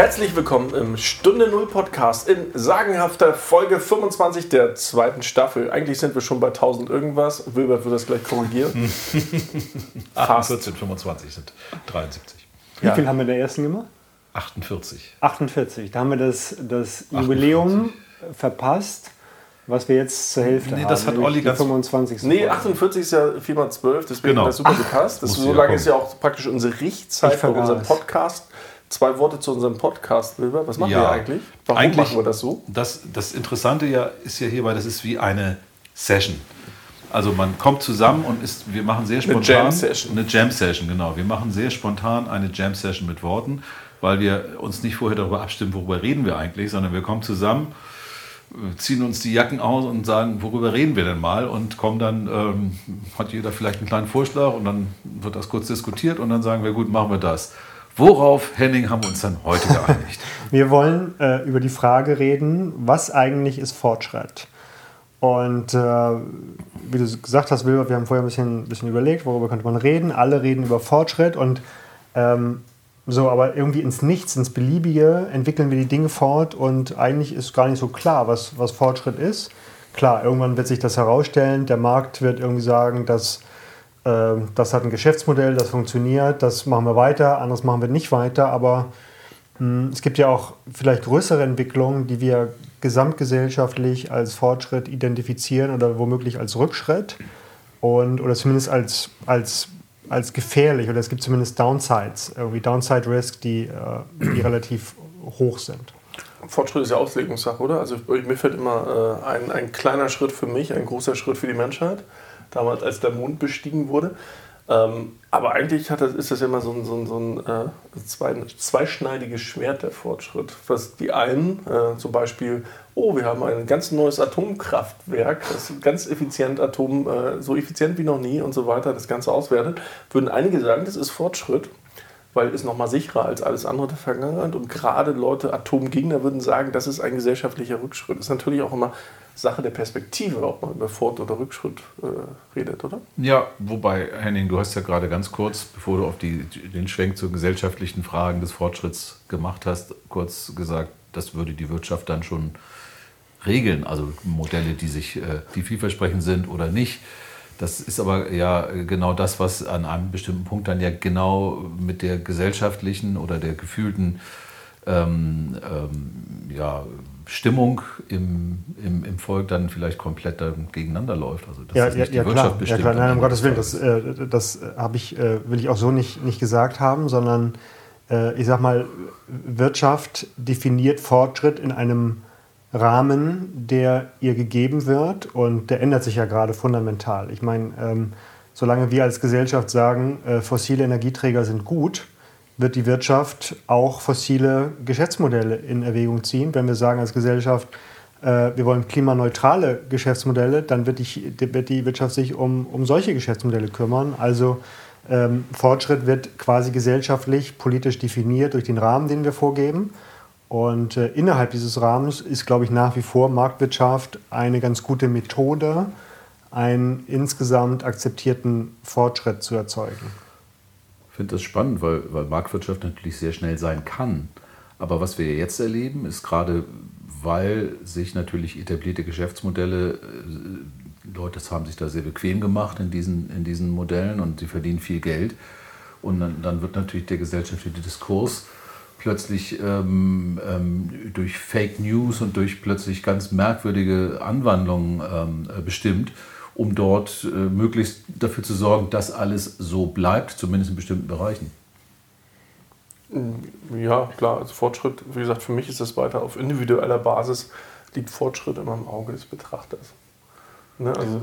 Herzlich willkommen im Stunde Null Podcast in sagenhafter Folge 25 der zweiten Staffel. Eigentlich sind wir schon bei 1000 irgendwas. Wilbert wird das gleich korrigieren. 14, 25 sind 73. Wie ja. viel haben wir der ersten gemacht? 48. 48. Da haben wir das, das Jubiläum verpasst was wir jetzt zur Hälfte nee, das haben. hat Olli ganz 25. Nee, 48 ist ja 4 mal 12, deswegen genau. hat das super Ach, gepasst. Das so lange ist ja auch praktisch unsere Richtzeit für unseren Podcast. Zwei Worte zu unserem Podcast, Wilber. Was machen ja, wir eigentlich? Warum eigentlich, machen wir das so? Das, das Interessante ja ist ja hierbei, das ist wie eine Session. Also man kommt zusammen und ist, wir machen sehr spontan eine Jam Session. Eine Jam Session, genau. Wir machen sehr spontan eine Jam Session mit Worten, weil wir uns nicht vorher darüber abstimmen, worüber reden wir eigentlich, sondern wir kommen zusammen ziehen uns die Jacken aus und sagen, worüber reden wir denn mal? Und kommen dann, ähm, hat jeder vielleicht einen kleinen Vorschlag und dann wird das kurz diskutiert und dann sagen wir, gut, machen wir das. Worauf, Henning, haben wir uns dann heute geeinigt? wir wollen äh, über die Frage reden, was eigentlich ist Fortschritt? Und äh, wie du gesagt hast, Wilbert, wir haben vorher ein bisschen, bisschen überlegt, worüber könnte man reden. Alle reden über Fortschritt und ähm, so, aber irgendwie ins Nichts, ins Beliebige entwickeln wir die Dinge fort und eigentlich ist gar nicht so klar, was, was Fortschritt ist. Klar, irgendwann wird sich das herausstellen, der Markt wird irgendwie sagen, dass das hat ein Geschäftsmodell, das funktioniert, das machen wir weiter, anderes machen wir nicht weiter, aber hm, es gibt ja auch vielleicht größere Entwicklungen, die wir gesamtgesellschaftlich als Fortschritt identifizieren oder womöglich als Rückschritt und, oder zumindest als, als als gefährlich oder es gibt zumindest Downsides, irgendwie Downside Risk, die, äh, die relativ hoch sind. Fortschritt ist ja Auslegungssache, oder? Also mir fällt immer äh, ein, ein kleiner Schritt für mich, ein großer Schritt für die Menschheit, damals als der Mond bestiegen wurde. Ähm, aber eigentlich hat das, ist das immer so ein, so ein, so ein äh, zwei, zweischneidiges Schwert der Fortschritt. Was die einen äh, zum Beispiel, oh, wir haben ein ganz neues Atomkraftwerk, das ganz effizient Atom, äh, so effizient wie noch nie und so weiter, das Ganze auswertet, würden einige sagen, das ist Fortschritt weil es nochmal sicherer als alles andere der Vergangenheit. Und gerade Leute, Atomgegner würden sagen, das ist ein gesellschaftlicher Rückschritt. Das ist natürlich auch immer Sache der Perspektive, ob man über Fort- oder Rückschritt äh, redet, oder? Ja, wobei, Henning, du hast ja gerade ganz kurz, bevor du auf die, den Schwenk zu gesellschaftlichen Fragen des Fortschritts gemacht hast, kurz gesagt, das würde die Wirtschaft dann schon regeln. Also Modelle, die sich, äh, die vielversprechend sind oder nicht. Das ist aber ja genau das, was an einem bestimmten Punkt dann ja genau mit der gesellschaftlichen oder der gefühlten ähm, ähm, ja, Stimmung im, im, im Volk dann vielleicht komplett gegeneinander läuft. Also dass ja, das nicht ja, die ja, Wirtschaft klar. bestimmt. Ja, klar. Nein, um Gottes Willen, das, äh, das habe ich, äh, will ich auch so nicht, nicht gesagt haben, sondern äh, ich sage mal, Wirtschaft definiert Fortschritt in einem Rahmen, der ihr gegeben wird und der ändert sich ja gerade fundamental. Ich meine, ähm, solange wir als Gesellschaft sagen, äh, fossile Energieträger sind gut, wird die Wirtschaft auch fossile Geschäftsmodelle in Erwägung ziehen. Wenn wir sagen als Gesellschaft, äh, wir wollen klimaneutrale Geschäftsmodelle, dann wird die, wird die Wirtschaft sich um, um solche Geschäftsmodelle kümmern. Also ähm, Fortschritt wird quasi gesellschaftlich, politisch definiert durch den Rahmen, den wir vorgeben. Und äh, innerhalb dieses Rahmens ist, glaube ich, nach wie vor Marktwirtschaft eine ganz gute Methode, einen insgesamt akzeptierten Fortschritt zu erzeugen. Ich finde das spannend, weil, weil Marktwirtschaft natürlich sehr schnell sein kann. Aber was wir jetzt erleben, ist gerade, weil sich natürlich etablierte Geschäftsmodelle, äh, Leute haben sich da sehr bequem gemacht in diesen, in diesen Modellen und sie verdienen viel Geld. Und dann, dann wird natürlich der gesellschaftliche Diskurs plötzlich ähm, ähm, durch Fake News und durch plötzlich ganz merkwürdige Anwandlungen ähm, äh, bestimmt, um dort äh, möglichst dafür zu sorgen, dass alles so bleibt, zumindest in bestimmten Bereichen. Ja, klar, also Fortschritt, wie gesagt, für mich ist das weiter auf individueller Basis, liegt Fortschritt immer im Auge des Betrachters. Ne? Also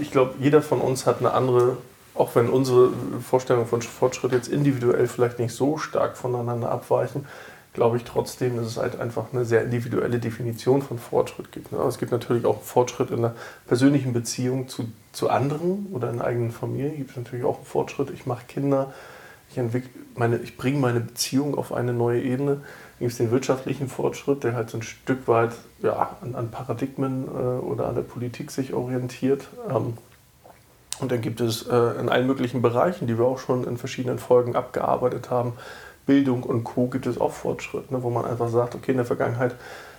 ich glaube, jeder von uns hat eine andere auch wenn unsere Vorstellungen von Fortschritt jetzt individuell vielleicht nicht so stark voneinander abweichen, glaube ich trotzdem, dass es halt einfach eine sehr individuelle Definition von Fortschritt gibt. Ne? es gibt natürlich auch Fortschritt in der persönlichen Beziehung zu, zu anderen oder in der eigenen Familie. Gibt es natürlich auch einen Fortschritt. Ich mache Kinder, ich, ich bringe meine Beziehung auf eine neue Ebene. Dann gibt es den wirtschaftlichen Fortschritt, der halt so ein Stück weit ja, an, an Paradigmen äh, oder an der Politik sich orientiert. Ähm, Und dann gibt es äh, in allen möglichen Bereichen, die wir auch schon in verschiedenen Folgen abgearbeitet haben, Bildung und Co. gibt es auch Fortschritt, ne, wo man einfach sagt, okay, in der Vergangenheit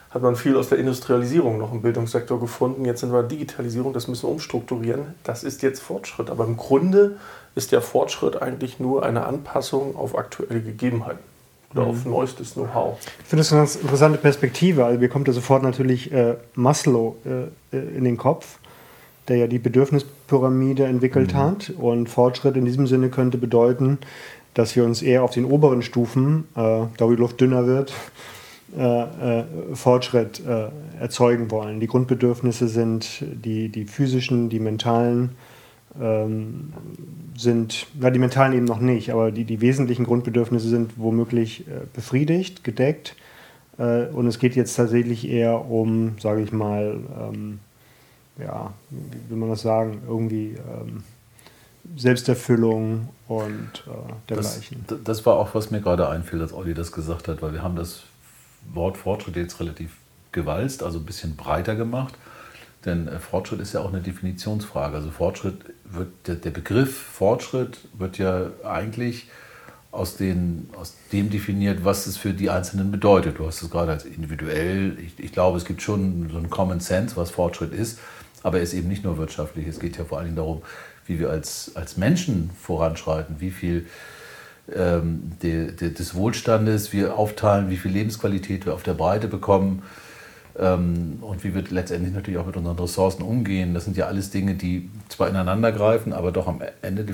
hat man viel aus der Industrialisierung noch im Bildungssektor gefunden. Jetzt sind wir Digitalisierung, das müssen wir umstrukturieren. Das ist jetzt Fortschritt. Aber im Grunde ist der Fortschritt eigentlich nur eine Anpassung auf aktuelle Gegebenheiten oder mhm. auf neuestes Know-how. Ich finde das eine ganz interessante Perspektive. Also mir kommt da sofort natürlich äh, Maslow äh, äh in den Kopf, der ja die Bedürfnispyramide entwickelt mhm. hat. Und Fortschritt in diesem Sinne könnte bedeuten, dass wir uns eher auf den oberen Stufen, äh, da wo die Luft dünner wird, äh, äh, Fortschritt äh, erzeugen wollen. Die Grundbedürfnisse sind die, die physischen, die mentalen, ähm, sind, na, die mentalen eben noch nicht, aber die, die wesentlichen Grundbedürfnisse sind womöglich äh, befriedigt, gedeckt. Äh, und es geht jetzt tatsächlich eher um, sage ich mal, ähm, ja, wie will man das sagen, irgendwie ähm, Selbsterfüllung und äh, dergleichen. Das, das, war auch, was mir gerade einfiel, als Olli das gesagt hat, weil wir haben das Wort Fortschritt jetzt relativ gewalzt, also ein bisschen breiter gemacht. Denn äh, Fortschritt ist ja auch eine Definitionsfrage. Also Fortschritt wird, der, der Begriff Fortschritt wird ja eigentlich aus, den, aus dem definiert, was es für die Einzelnen bedeutet. Du hast es gerade als individuell. Ich, ich glaube, es gibt schon so einen Common Sense, was Fortschritt ist, aber er ist eben nicht nur wirtschaftlich. Es geht ja vor allen Dingen darum, wie wir als, als Menschen voranschreiten, wie viel ähm, de, de, des Wohlstandes wir aufteilen, wie viel Lebensqualität wir auf der Breite bekommen ähm, und wie wir letztendlich natürlich auch mit unseren Ressourcen umgehen. Das sind ja alles Dinge, die zwar ineinander greifen, aber doch am Ende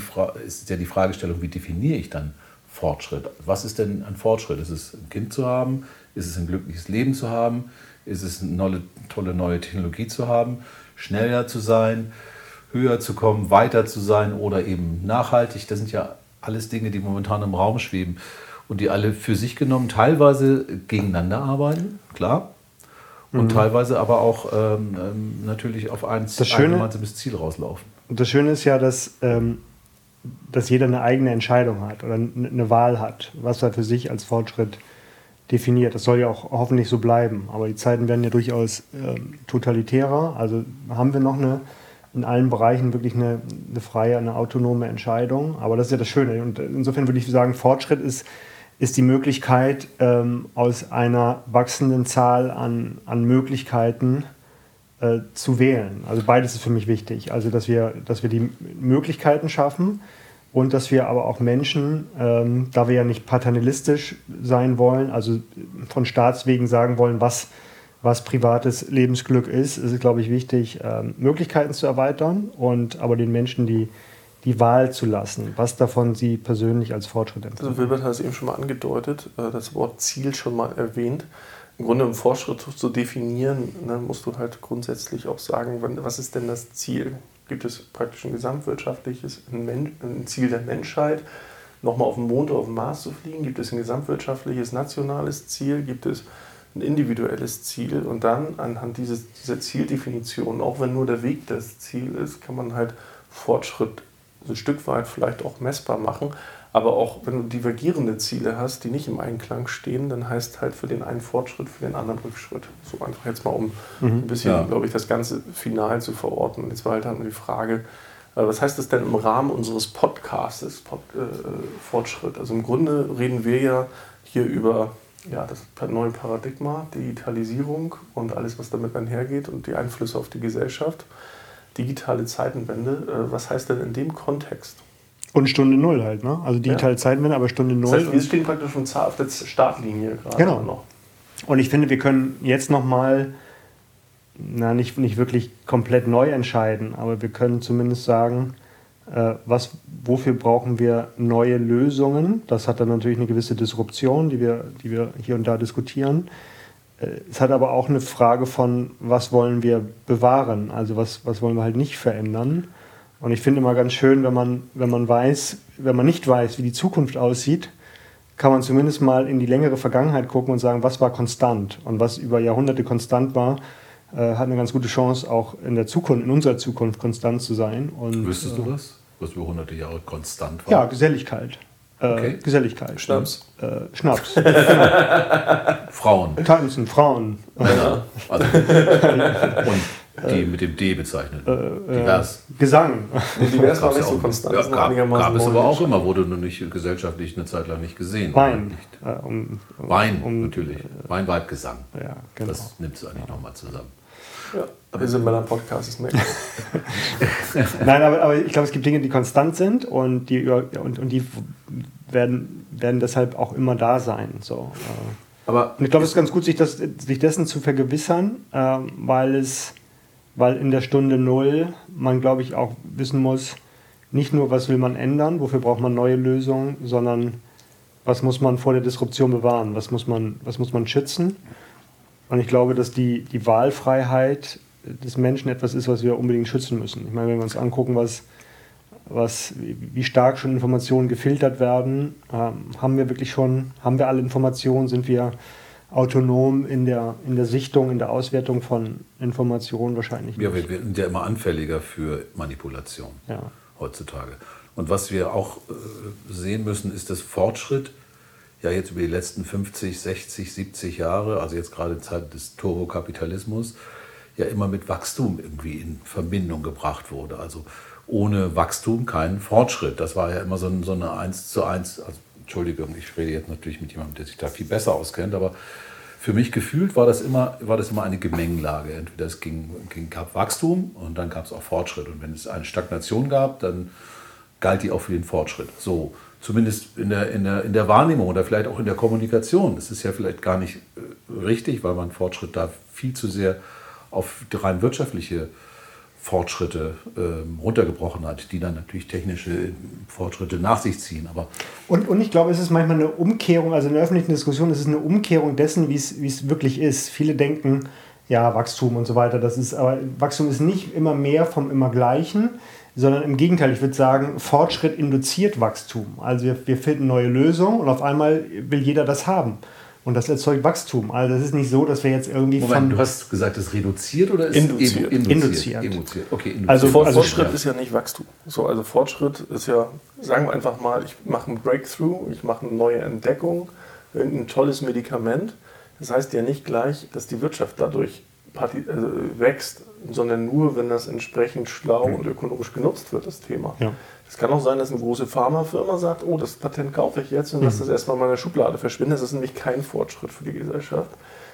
ist ja die Fragestellung, wie definiere ich dann Fortschritt? Was ist denn ein Fortschritt? Ist es ein Kind zu haben? Ist es ein glückliches Leben zu haben? Ist es eine tolle neue Technologie zu haben? Schneller zu sein? Höher zu kommen, weiter zu sein oder eben nachhaltig. Das sind ja alles Dinge, die momentan im Raum schweben und die alle für sich genommen teilweise gegeneinander arbeiten, klar. Und mhm. teilweise aber auch ähm, ähm natürlich auf ein, das ein gemeinsames Ziel rauslaufen. Das Schöne ist ja, dass, ähm, dass jeder eine eigene Entscheidung hat oder eine Wahl hat, was er für sich als Fortschritt definiert. Das soll ja auch hoffentlich so bleiben. Aber die Zeiten werden ja durchaus ähm, totalitärer. Also haben wir noch eine in allen Bereichen wirklich eine, eine, freie, eine autonome Entscheidung. Aber das ist ja das Schöne. Und insofern würde ich sagen, Fortschritt ist, ist die Möglichkeit, ähm, aus einer wachsenden Zahl an, an Möglichkeiten äh, zu wählen. Also beides ist für mich wichtig. Also dass wir, dass wir die Möglichkeiten schaffen und dass wir aber auch Menschen, ähm, da wir ja nicht paternalistisch sein wollen, also von Staatswegen sagen wollen, was was privates Lebensglück ist, ist es, glaube ich, wichtig, ähm, Möglichkeiten zu erweitern und aber den Menschen die, die Wahl zu lassen, was davon sie persönlich als Fortschritt empfinden. Also Wilbert hat es eben schon mal angedeutet, äh, das Wort Ziel schon mal erwähnt. Im Grunde, um Fortschritt zu definieren, ne, musst du halt grundsätzlich auch sagen, was ist denn das Ziel? Gibt es praktisch ein gesamtwirtschaftliches, ein, Ziel der Menschheit, nochmal auf dem Mond oder auf dem Mars zu fliegen? Gibt es ein gesamtwirtschaftliches, nationales Ziel? Gibt es ein individuelles Ziel und dann anhand dieses, dieser Zieldefinition, auch wenn nur der Weg das Ziel ist, kann man halt Fortschritt ein Stück weit vielleicht auch messbar machen. Aber auch wenn du divergierende Ziele hast, die nicht im Einklang stehen, dann heißt halt für den einen Fortschritt, für den anderen Rückschritt. So einfach jetzt mal, um mhm. ein bisschen, ja. glaube ich, das Ganze final zu verorten. Jetzt war halt dann die Frage, äh, was heißt das denn im Rahmen unseres Podcasts, Pod, äh, Fortschritt? Also im Grunde reden wir ja hier über ja, das neue Paradigma, Digitalisierung und alles, was damit einhergeht und die Einflüsse auf die Gesellschaft. Digitale Zeitenwende, äh, was heißt denn in dem Kontext? Und Stunde Null halt, ne? Also digitale ja. Zeitenwende, aber Stunde Null. Das heißt, wir stehen praktisch schon auf der Startlinie gerade genau. noch. Und ich finde, wir können jetzt nochmal, na, nicht, nicht wirklich komplett neu entscheiden, aber wir können zumindest sagen, was, wofür brauchen wir neue Lösungen? Das hat dann natürlich eine gewisse Disruption, die wir, die wir hier und da diskutieren. Äh, es hat aber auch eine Frage von, was wollen wir bewahren? Also was, was wollen wir halt nicht verändern? Und ich finde immer ganz schön, wenn man, wenn man weiß, wenn man nicht weiß, wie die Zukunft aussieht, kann man zumindest mal in die längere Vergangenheit gucken und sagen, was war konstant und was über Jahrhunderte konstant war, äh, hat eine ganz gute Chance, auch in der Zukunft, in unserer Zukunft konstant zu sein. Und, Wüsstest du äh, das? Was über hunderte Jahre konstant war? Ja, Geselligkeit. Äh, okay. Geselligkeit. Schnaps. Äh, Schnaps. Frauen. Tanzen, Frauen. Männer. Also, und Die mit dem D bezeichnet. Äh, divers. Gesang. Nee, divers war nicht so konstant. Ja, gab, gab es aber auch immer, wurde nur nicht gesellschaftlich eine Zeit lang nicht gesehen. Wein. Nicht. Äh, um, Wein, um, natürlich. Wein, Weib, Gesang. Ja, genau. Das nimmt es eigentlich nochmal zusammen. Ja, wir sind bei einem Podcast, ist Nein, aber, aber ich glaube, es gibt Dinge, die konstant sind und die, und, und die werden, werden deshalb auch immer da sein. So. Aber und ich glaube, es ist ganz gut, sich, das, sich dessen zu vergewissern, äh, weil es weil in der Stunde Null man, glaube ich, auch wissen muss, nicht nur, was will man ändern, wofür braucht man neue Lösungen, sondern was muss man vor der Disruption bewahren, was muss man, was muss man schützen. Und ich glaube, dass die, die Wahlfreiheit des Menschen etwas ist, was wir unbedingt schützen müssen. Ich meine, wenn wir uns angucken, was, was, wie stark schon Informationen gefiltert werden, ähm, haben wir wirklich schon, haben wir alle Informationen, sind wir autonom in der, in der Sichtung, in der Auswertung von Informationen wahrscheinlich nicht. Ja, wir sind ja immer anfälliger für Manipulation ja. heutzutage. Und was wir auch äh, sehen müssen, ist, dass Fortschritt ja jetzt über die letzten 50, 60, 70 Jahre, also jetzt gerade in Zeiten des Turbokapitalismus, ja immer mit Wachstum irgendwie in Verbindung gebracht wurde. Also ohne Wachstum kein Fortschritt. Das war ja immer so, so eine 1 zu 1, also Entschuldigung, ich rede jetzt natürlich mit jemandem, der sich da viel besser auskennt, aber für mich gefühlt war das immer, war das immer eine Gemengelage. Entweder es ging, ging, gab Wachstum und dann gab es auch Fortschritt. Und wenn es eine Stagnation gab, dann galt die auch für den Fortschritt. So, zumindest in der, in der, in der Wahrnehmung oder vielleicht auch in der Kommunikation. Das ist ja vielleicht gar nicht äh, richtig, weil man Fortschritt da viel zu sehr auf rein wirtschaftliche Fortschritte ähm, runtergebrochen hat, die dann natürlich technische Fortschritte nach sich ziehen. Aber und, und ich glaube, es ist manchmal eine Umkehrung, also in der öffentlichen Diskussion ist es eine Umkehrung dessen, wie es wirklich ist. Viele denken, ja, Wachstum und so weiter, das ist, aber Wachstum ist nicht immer mehr vom immer Gleichen, sondern im Gegenteil, ich würde sagen, Fortschritt induziert Wachstum. Also wir, wir finden neue Lösungen und auf einmal will jeder das haben. Und das erzeugt Wachstum. Also es ist nicht so, dass wir jetzt irgendwie Moment, von... du hast gesagt, es reduziert oder ist induziert? Induziert. induziert. Okay, induziert. Also, also Fortschritt ist ja nicht Wachstum. So, also Fortschritt ist ja, sagen wir einfach mal, ich mache einen Breakthrough, ich mache eine neue Entdeckung, irgendein tolles Medikament. Das heißt ja nicht gleich, dass die Wirtschaft dadurch also wächst, sondern nur, wenn das entsprechend schlau und ökonomisch genutzt wird, das Thema. Ja. Es kann auch sein, dass eine große Pharmafirma sagt, oh, das Patent kaufe ich jetzt und mhm. lasse das erstmal in meiner Schublade verschwinden. Das ist nämlich kein Fortschritt für die Gesellschaft,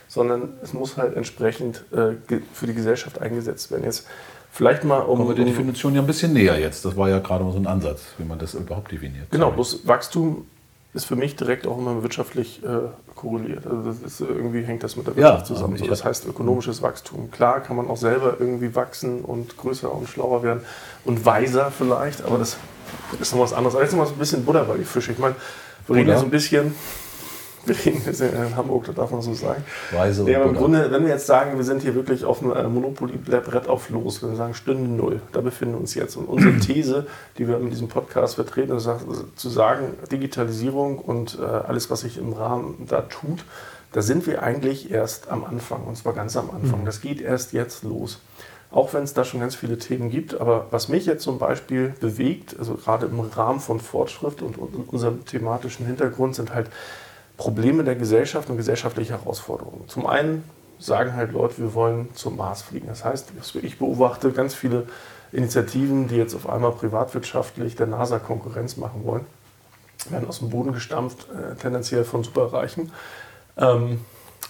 sondern es muss halt entsprechend äh, für die Gesellschaft eingesetzt werden. Jetzt vielleicht mal um... Kommen wir der Definition ja ein bisschen näher jetzt. Das war ja gerade mal so ein Ansatz, wie man das überhaupt definiert. Genau, bloß Wachstum ist für mich direkt auch immer wirtschaftlich äh, korreliert. Also das ist, irgendwie hängt das mit der Wirtschaft ja, zusammen. So, das heißt ökonomisches Wachstum. Klar kann man auch selber irgendwie wachsen und größer und schlauer werden und weiser vielleicht, aber das ist noch was anderes. Aber jetzt noch mal so ein bisschen Butter bei die Fische. Ich meine, wir reden ja so ein bisschen wir reden jetzt in Hamburg, da darf man so sagen. Weise ja, aber im Grunde, wenn wir jetzt sagen, wir sind hier wirklich auf einem äh, Monopoly-Brett auf los, wenn wir sagen Stunde Null, da befinden wir uns jetzt. Und unsere These, die wir mit diesem Podcast vertreten, ist zu sagen, Digitalisierung und äh, alles, was sich im Rahmen da tut, da sind wir eigentlich erst am Anfang, und zwar ganz am Anfang. Mhm. Das geht erst jetzt los. Auch wenn es da schon ganz viele Themen gibt, aber was mich jetzt zum Beispiel bewegt, also gerade im Rahmen von Fortschritt und, und unserem thematischen Hintergrund, sind halt Probleme der Gesellschaft und gesellschaftliche Herausforderungen. Zum einen sagen halt Leute, wir wollen zum Mars fliegen. Das heißt, ich beobachte ganz viele Initiativen, die jetzt auf einmal privatwirtschaftlich der NASA Konkurrenz machen wollen, werden aus dem Boden gestampft, äh, tendenziell von Superreichen. Ähm,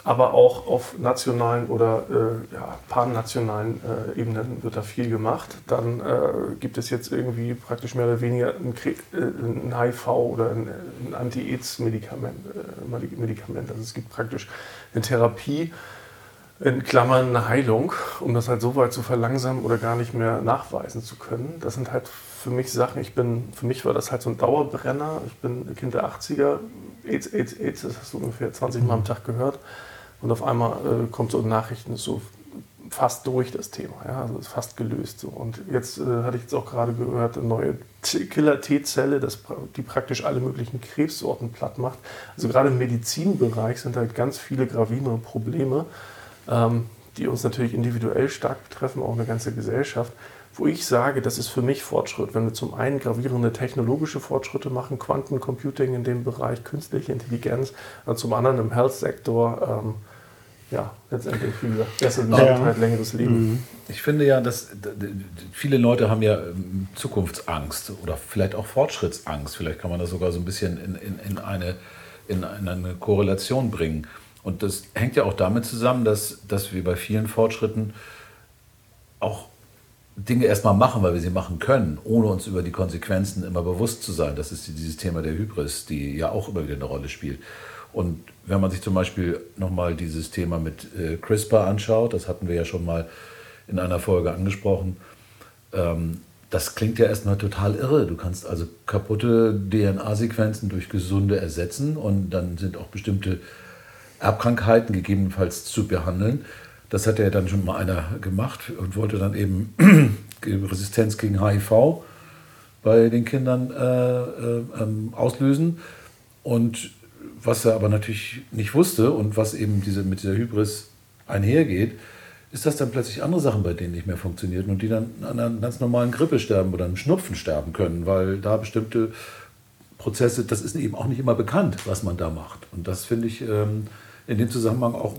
aber auch auf nationalen oder äh, ja, pannationalen äh, Ebenen wird da viel gemacht. Dann äh, gibt es jetzt irgendwie praktisch mehr oder weniger ein, äh, ein HIV oder ein, ein Anti-Aids-Medikament. Äh, Medikament. Also es gibt praktisch eine Therapie, in Klammern eine Heilung, um das halt so weit zu verlangsamen oder gar nicht mehr nachweisen zu können. Das sind halt für mich Sachen, ich bin, für mich war das halt so ein Dauerbrenner. Ich bin Kind der 80er, AIDS, AIDS, AIDS, das hast du ungefähr 20 Mal am Tag gehört. Und auf einmal äh, kommt so Nachrichten, so fast durch das Thema, ja, also ist fast gelöst. So. Und jetzt äh, hatte ich jetzt auch gerade gehört, eine neue Killer-T-Zelle, die praktisch alle möglichen Krebssorten platt macht. Also gerade im Medizinbereich sind halt ganz viele gravierende Probleme, ähm, die uns natürlich individuell stark betreffen, auch eine ganze Gesellschaft wo ich sage, das ist für mich Fortschritt. Wenn wir zum einen gravierende technologische Fortschritte machen, Quantencomputing in dem Bereich, künstliche Intelligenz, zum anderen im Health-Sektor ähm, ja, letztendlich, wie gesagt, bessere Gesundheit, ja. längeres Leben. Mhm. Ich finde ja, dass viele Leute haben ja ähm, Zukunftsangst oder vielleicht auch Fortschrittsangst. Vielleicht kann man das sogar so ein bisschen in, in, in, eine, in eine Korrelation bringen. Und das hängt ja auch damit zusammen, dass, dass wir bei vielen Fortschritten auch Dinge erstmal machen, weil wir sie machen können, ohne uns über die Konsequenzen immer bewusst zu sein. Das ist dieses Thema der Hybris, die ja auch immer wieder eine Rolle spielt. Und wenn man sich zum Beispiel nochmal dieses Thema mit äh, CRISPR anschaut, das hatten wir ja schon mal in einer Folge angesprochen, ähm, das klingt ja erstmal total irre. Du kannst also kaputte DNA-Sequenzen durch gesunde ersetzen und dann sind auch bestimmte Erbkrankheiten gegebenenfalls zu behandeln. Das hat ja dann schon mal einer gemacht und wollte dann eben Resistenz gegen HIV bei den Kindern äh, äh, ähm, auslösen. Und was er aber natürlich nicht wusste und was eben diese, mit dieser Hybris einhergeht, ist, dass dann plötzlich andere Sachen bei denen nicht mehr funktionieren und die dann an einer ganz normalen Grippe sterben oder einem Schnupfen sterben können, weil da bestimmte Prozesse, das ist eben auch nicht immer bekannt, was man da macht. Und das finde ich ähm, in dem Zusammenhang auch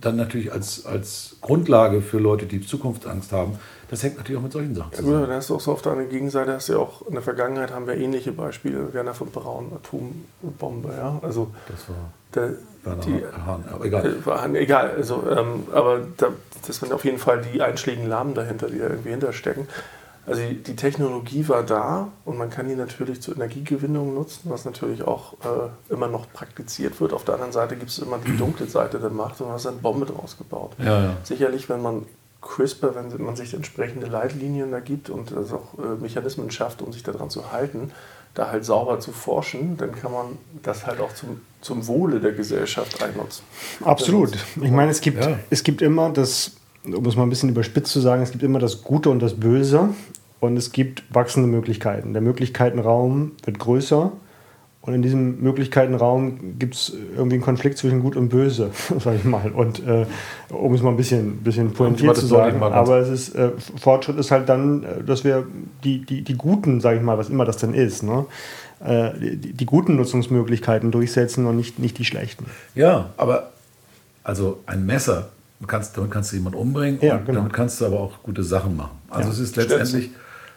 dann natürlich als, als Grundlage für Leute, die Zukunftsangst haben, das hängt natürlich auch mit solchen Sachen zusammen. Ja, da ist auch so auf der Gegenseite, hast du ja auch in der Vergangenheit haben wir ähnliche Beispiele, Werner von Braun, Atombombe, ja. Also das war, der, war die, Hahn, aber egal. Äh, war, egal, also, ähm, aber da, das sind auf jeden Fall die einschlägigen Lahmen dahinter, die da irgendwie hinterstecken. Also die, die, Technologie war da und man kann die natürlich zur Energiegewinnung nutzen, was natürlich auch äh, immer noch praktiziert wird. Auf der anderen Seite gibt es immer die dunkle Seite der Macht und man hat eine Bombe draus gebaut. Ja, ja. Sicherlich, wenn man CRISPR, wenn man sich entsprechende Leitlinien da gibt und das auch äh, Mechanismen schafft, um sich daran zu halten, da halt sauber zu forschen, dann kann man das halt auch zum, zum Wohle der Gesellschaft einnutzen. Absolut. Ich meine, es gibt, ja. es gibt immer das, um es mal ein bisschen überspitzt zu sagen, es gibt immer das Gute und das Böse und es gibt wachsende Möglichkeiten. Der Möglichkeitenraum wird größer und in diesem Möglichkeitenraum gibt es irgendwie einen Konflikt zwischen Gut und Böse, sage ich mal. Und äh, um es mal ein bisschen, bisschen pointiert zu sagen, aber es ist, äh, Fortschritt ist halt dann, äh, dass wir die, die, die Guten, sage ich mal, was immer das denn ist, ne? Äh, die, die, guten Nutzungsmöglichkeiten durchsetzen und nicht, nicht die schlechten. Ja, aber also ein Messer, kannst, damit kannst du jemanden umbringen ja, genau. damit kannst du aber auch gute Sachen machen. Also ja. es ist letztendlich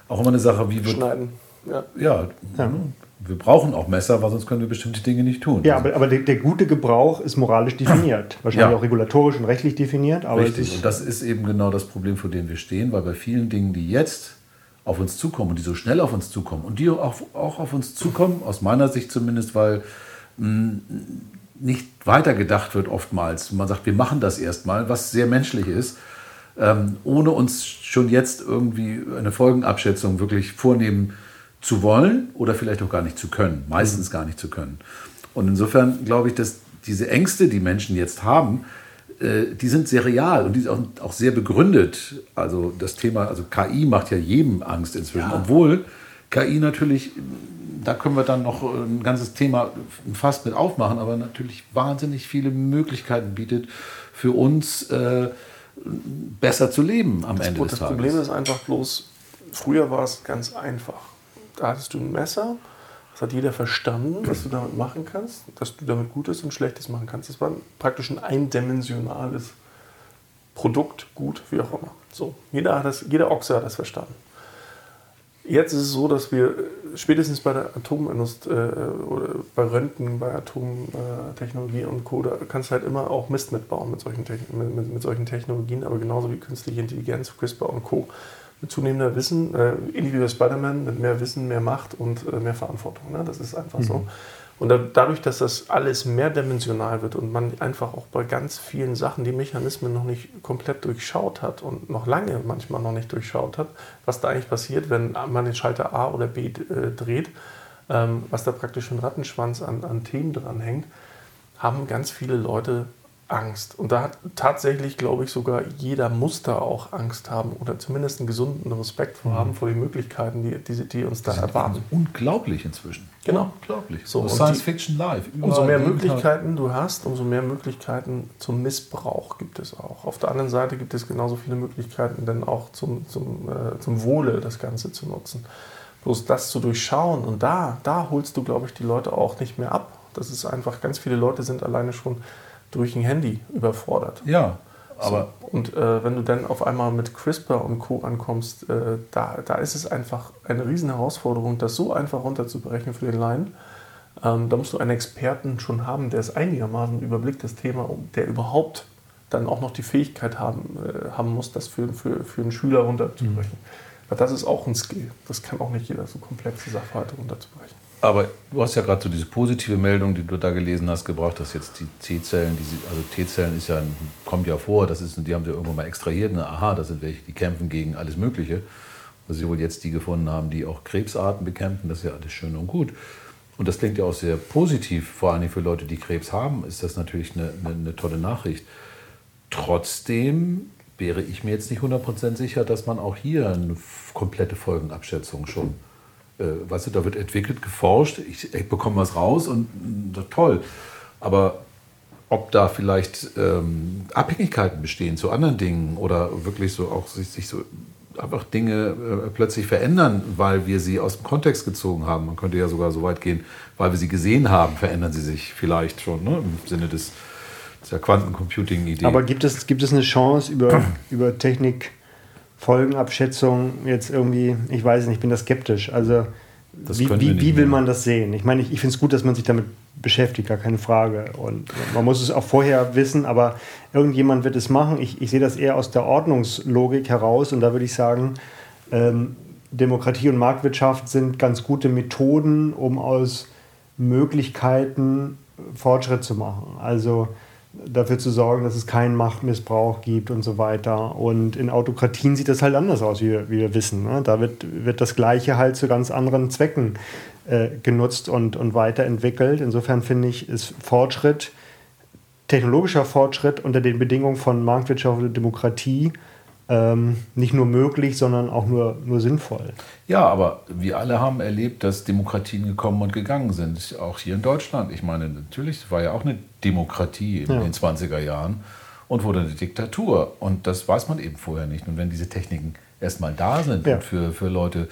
auch immer eine Sache, wie wird. Schneiden. Ja. ja. ja. Wir brauchen auch Messer, weil sonst können wir bestimmte Dinge nicht tun. Ja, aber, aber der, der gute Gebrauch ist moralisch definiert. Wahrscheinlich ja. auch regulatorisch und rechtlich definiert. Aber Richtig. und das ist eben genau das Problem, vor dem wir stehen, weil bei vielen Dingen, die jetzt auf uns zukommen und die so schnell auf uns zukommen und die auch, auch auf uns zukommen, aus meiner Sicht zumindest, weil mh, mm, nicht weitergedacht wird oftmals. Man sagt, wir machen das erstmal, was sehr menschlich ist ähm, ohne uns schon jetzt irgendwie eine Folgenabschätzung wirklich vornehmen zu wollen oder vielleicht auch gar nicht zu können, meistens mhm. gar nicht zu können. Und insofern glaube ich, dass diese Ängste, die Menschen jetzt haben, äh, die sind sehr real und die sind auch, sehr begründet. Also das Thema, also KI macht ja jedem Angst inzwischen, ja. obwohl KI natürlich, da können wir dann noch ein ganzes Thema fast mit aufmachen, aber natürlich wahnsinnig viele Möglichkeiten bietet für uns, äh, besser zu leben am das, Ende des Tages. Das Problem ist einfach bloß, früher war es ganz einfach. Da hattest du ein Messer, das hat jeder verstanden, was du damit machen kannst, dass du damit Gutes und Schlechtes machen kannst. Das war praktisch ein eindimensionales Produkt, gut, wie auch immer. So, jeder, hat das, jeder Ochse hat das verstanden. Jetzt ist es so, dass wir spätestens bei der Atomindustrie äh, oder bei Röntgen, bei Atomtechnologie und Co., da kannst du halt immer auch Mist mitbauen mit solchen, mit, mit, mit, solchen Technologien, aber genauso wie künstliche Intelligenz, CRISPR und Co. Zunehmender Wissen, äh, ähnlich wie bei Spider-Man, mit mehr Wissen, mehr Macht und äh, mehr Verantwortung. Ne? Das ist einfach mhm. so. Und dadurch, dass das alles mehrdimensional wird und man einfach auch bei ganz vielen Sachen die Mechanismen noch nicht komplett durchschaut hat und noch lange manchmal noch nicht durchschaut hat, was da eigentlich passiert, wenn man den Schalter A oder B äh, dreht, ähm, was da praktisch ein Rattenschwanz an, an Themen dranhängt, haben ganz viele Leute Angst. Und da hat tatsächlich, glaube ich, sogar jeder Muster auch Angst haben oder zumindest einen gesunden Respekt vor mhm. haben vor den Möglichkeiten, die, die, die uns da erwarten. Unglaublich inzwischen. Genau. Unglaublich. So, Science Fiction live. Umso mehr Möglichkeiten du hast, umso mehr Möglichkeiten zum Missbrauch gibt es auch. Auf der anderen Seite gibt es genauso viele Möglichkeiten, dann auch zum, zum, äh, zum Wohle das Ganze zu nutzen. Bloß das zu durchschauen und da, da holst du, glaube ich, die Leute auch nicht mehr ab. Das ist einfach, ganz viele Leute sind alleine schon durch ein Handy überfordert. Ja, aber. So. Und äh, wenn du dann auf einmal mit CRISPR und Co. ankommst, äh, da, da ist es einfach eine riesen Herausforderung, das so einfach runterzubrechen für den Laien. Ähm, da musst du einen Experten schon haben, der es einigermaßen überblickt, das Thema, der überhaupt dann auch noch die Fähigkeit haben, äh, haben muss, das für, für, für einen Schüler runterzubrechen. Mhm. Weil das ist auch ein Skill. Das kann auch nicht jeder, so komplexe Sachverhalte runterzubrechen. Aber du hast ja gerade so diese positive Meldung, die du da gelesen hast, gebracht, dass jetzt die T-Zellen, also T-Zellen ist ja, kommt ja vor, das ist, die haben sie irgendwo mal extrahiert, ne? aha, das sind welche, die kämpfen gegen alles Mögliche. Dass sie wohl jetzt die gefunden haben, die auch Krebsarten bekämpfen, das ist ja alles schön und gut. Und das klingt ja auch sehr positiv, vor allem für Leute, die Krebs haben, ist das natürlich eine, eine, eine tolle Nachricht. Trotzdem wäre ich mir jetzt nicht 100% sicher, dass man auch hier eine komplette Folgenabschätzung schon äh, weißt du, da wird entwickelt, geforscht, ich, ich bekomme was raus und äh, toll. Aber ob da vielleicht ähm, Abhängigkeiten bestehen zu anderen Dingen oder wirklich so auch sich, sich so einfach Dinge äh, plötzlich verändern, weil wir sie aus dem Kontext gezogen haben. Man könnte ja sogar so weit gehen, weil wir sie gesehen haben, verändern sie sich vielleicht schon ne? im Sinne des, der Quantencomputing-Idee. Aber gibt es, gibt es eine Chance über, über Technik, Folgenabschätzung jetzt irgendwie, ich weiß nicht, ich bin da skeptisch. Also wie, wie, wie will man das sehen? Ich meine, ich, ich finde es gut, dass man sich damit beschäftigt, gar keine Frage. Und man muss es auch vorher wissen, aber irgendjemand wird es machen. Ich, ich sehe das eher aus der Ordnungslogik heraus und da würde ich sagen, ähm, Demokratie und Marktwirtschaft sind ganz gute Methoden, um aus Möglichkeiten Fortschritt zu machen. Also dafür zu sorgen, dass es keinen Machtmissbrauch gibt und so weiter. Und in Autokratien sieht das halt anders aus, wie wir, wie wir wissen. Ne? Da wird, wird das Gleiche halt zu ganz anderen Zwecken äh, genutzt und, und weiterentwickelt. Insofern finde ich, ist Fortschritt, technologischer Fortschritt unter den Bedingungen von Marktwirtschaft und Demokratie ähm, nicht nur möglich, sondern auch nur, nur sinnvoll. Ja, aber wir alle haben erlebt, dass Demokratien gekommen und gegangen sind. Auch hier in Deutschland. Ich meine, natürlich, war ja auch eine Demokratie in ja. den 20er Jahren und wurde eine Diktatur. Und das weiß man eben vorher nicht. Und wenn diese Techniken erstmal da sind ja. und für, für Leute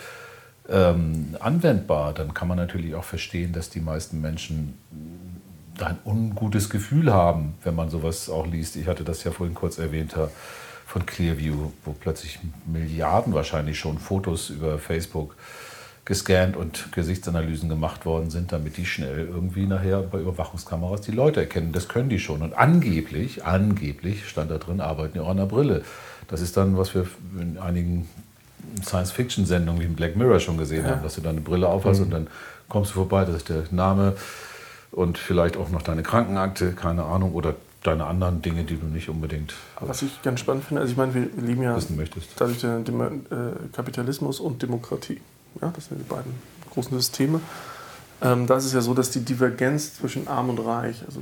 ähm, anwendbar, dann kann man natürlich auch verstehen, dass die meisten Menschen ein ungutes Gefühl haben, wenn man sowas auch liest. Ich hatte das ja vorhin kurz erwähnt, Herr von Clearview, wo plötzlich Milliarden wahrscheinlich schon Fotos über Facebook gescannt und Gesichtsanalysen gemacht worden sind, damit die schnell irgendwie nachher bei Überwachungskameras die Leute erkennen. Das können die schon. Und angeblich, angeblich, stand da drin, arbeiten die auch an der Brille. Das ist dann, was wir in einigen Science-Fiction-Sendungen wie in Black Mirror schon gesehen ja. haben, dass du dann eine Brille aufhast mhm. und dann kommst du vorbei, das ist der Name und vielleicht auch noch deine Krankenakte, keine Ahnung, oder deine anderen Dinge, die du nicht unbedingt. Was ich ganz spannend finde, also ich meine, wir leben ja dadurch den, den äh, Kapitalismus und Demokratie. Ja, das sind die beiden großen Systeme. Ähm, da ist es ja so, dass die Divergenz zwischen Arm und Reich, also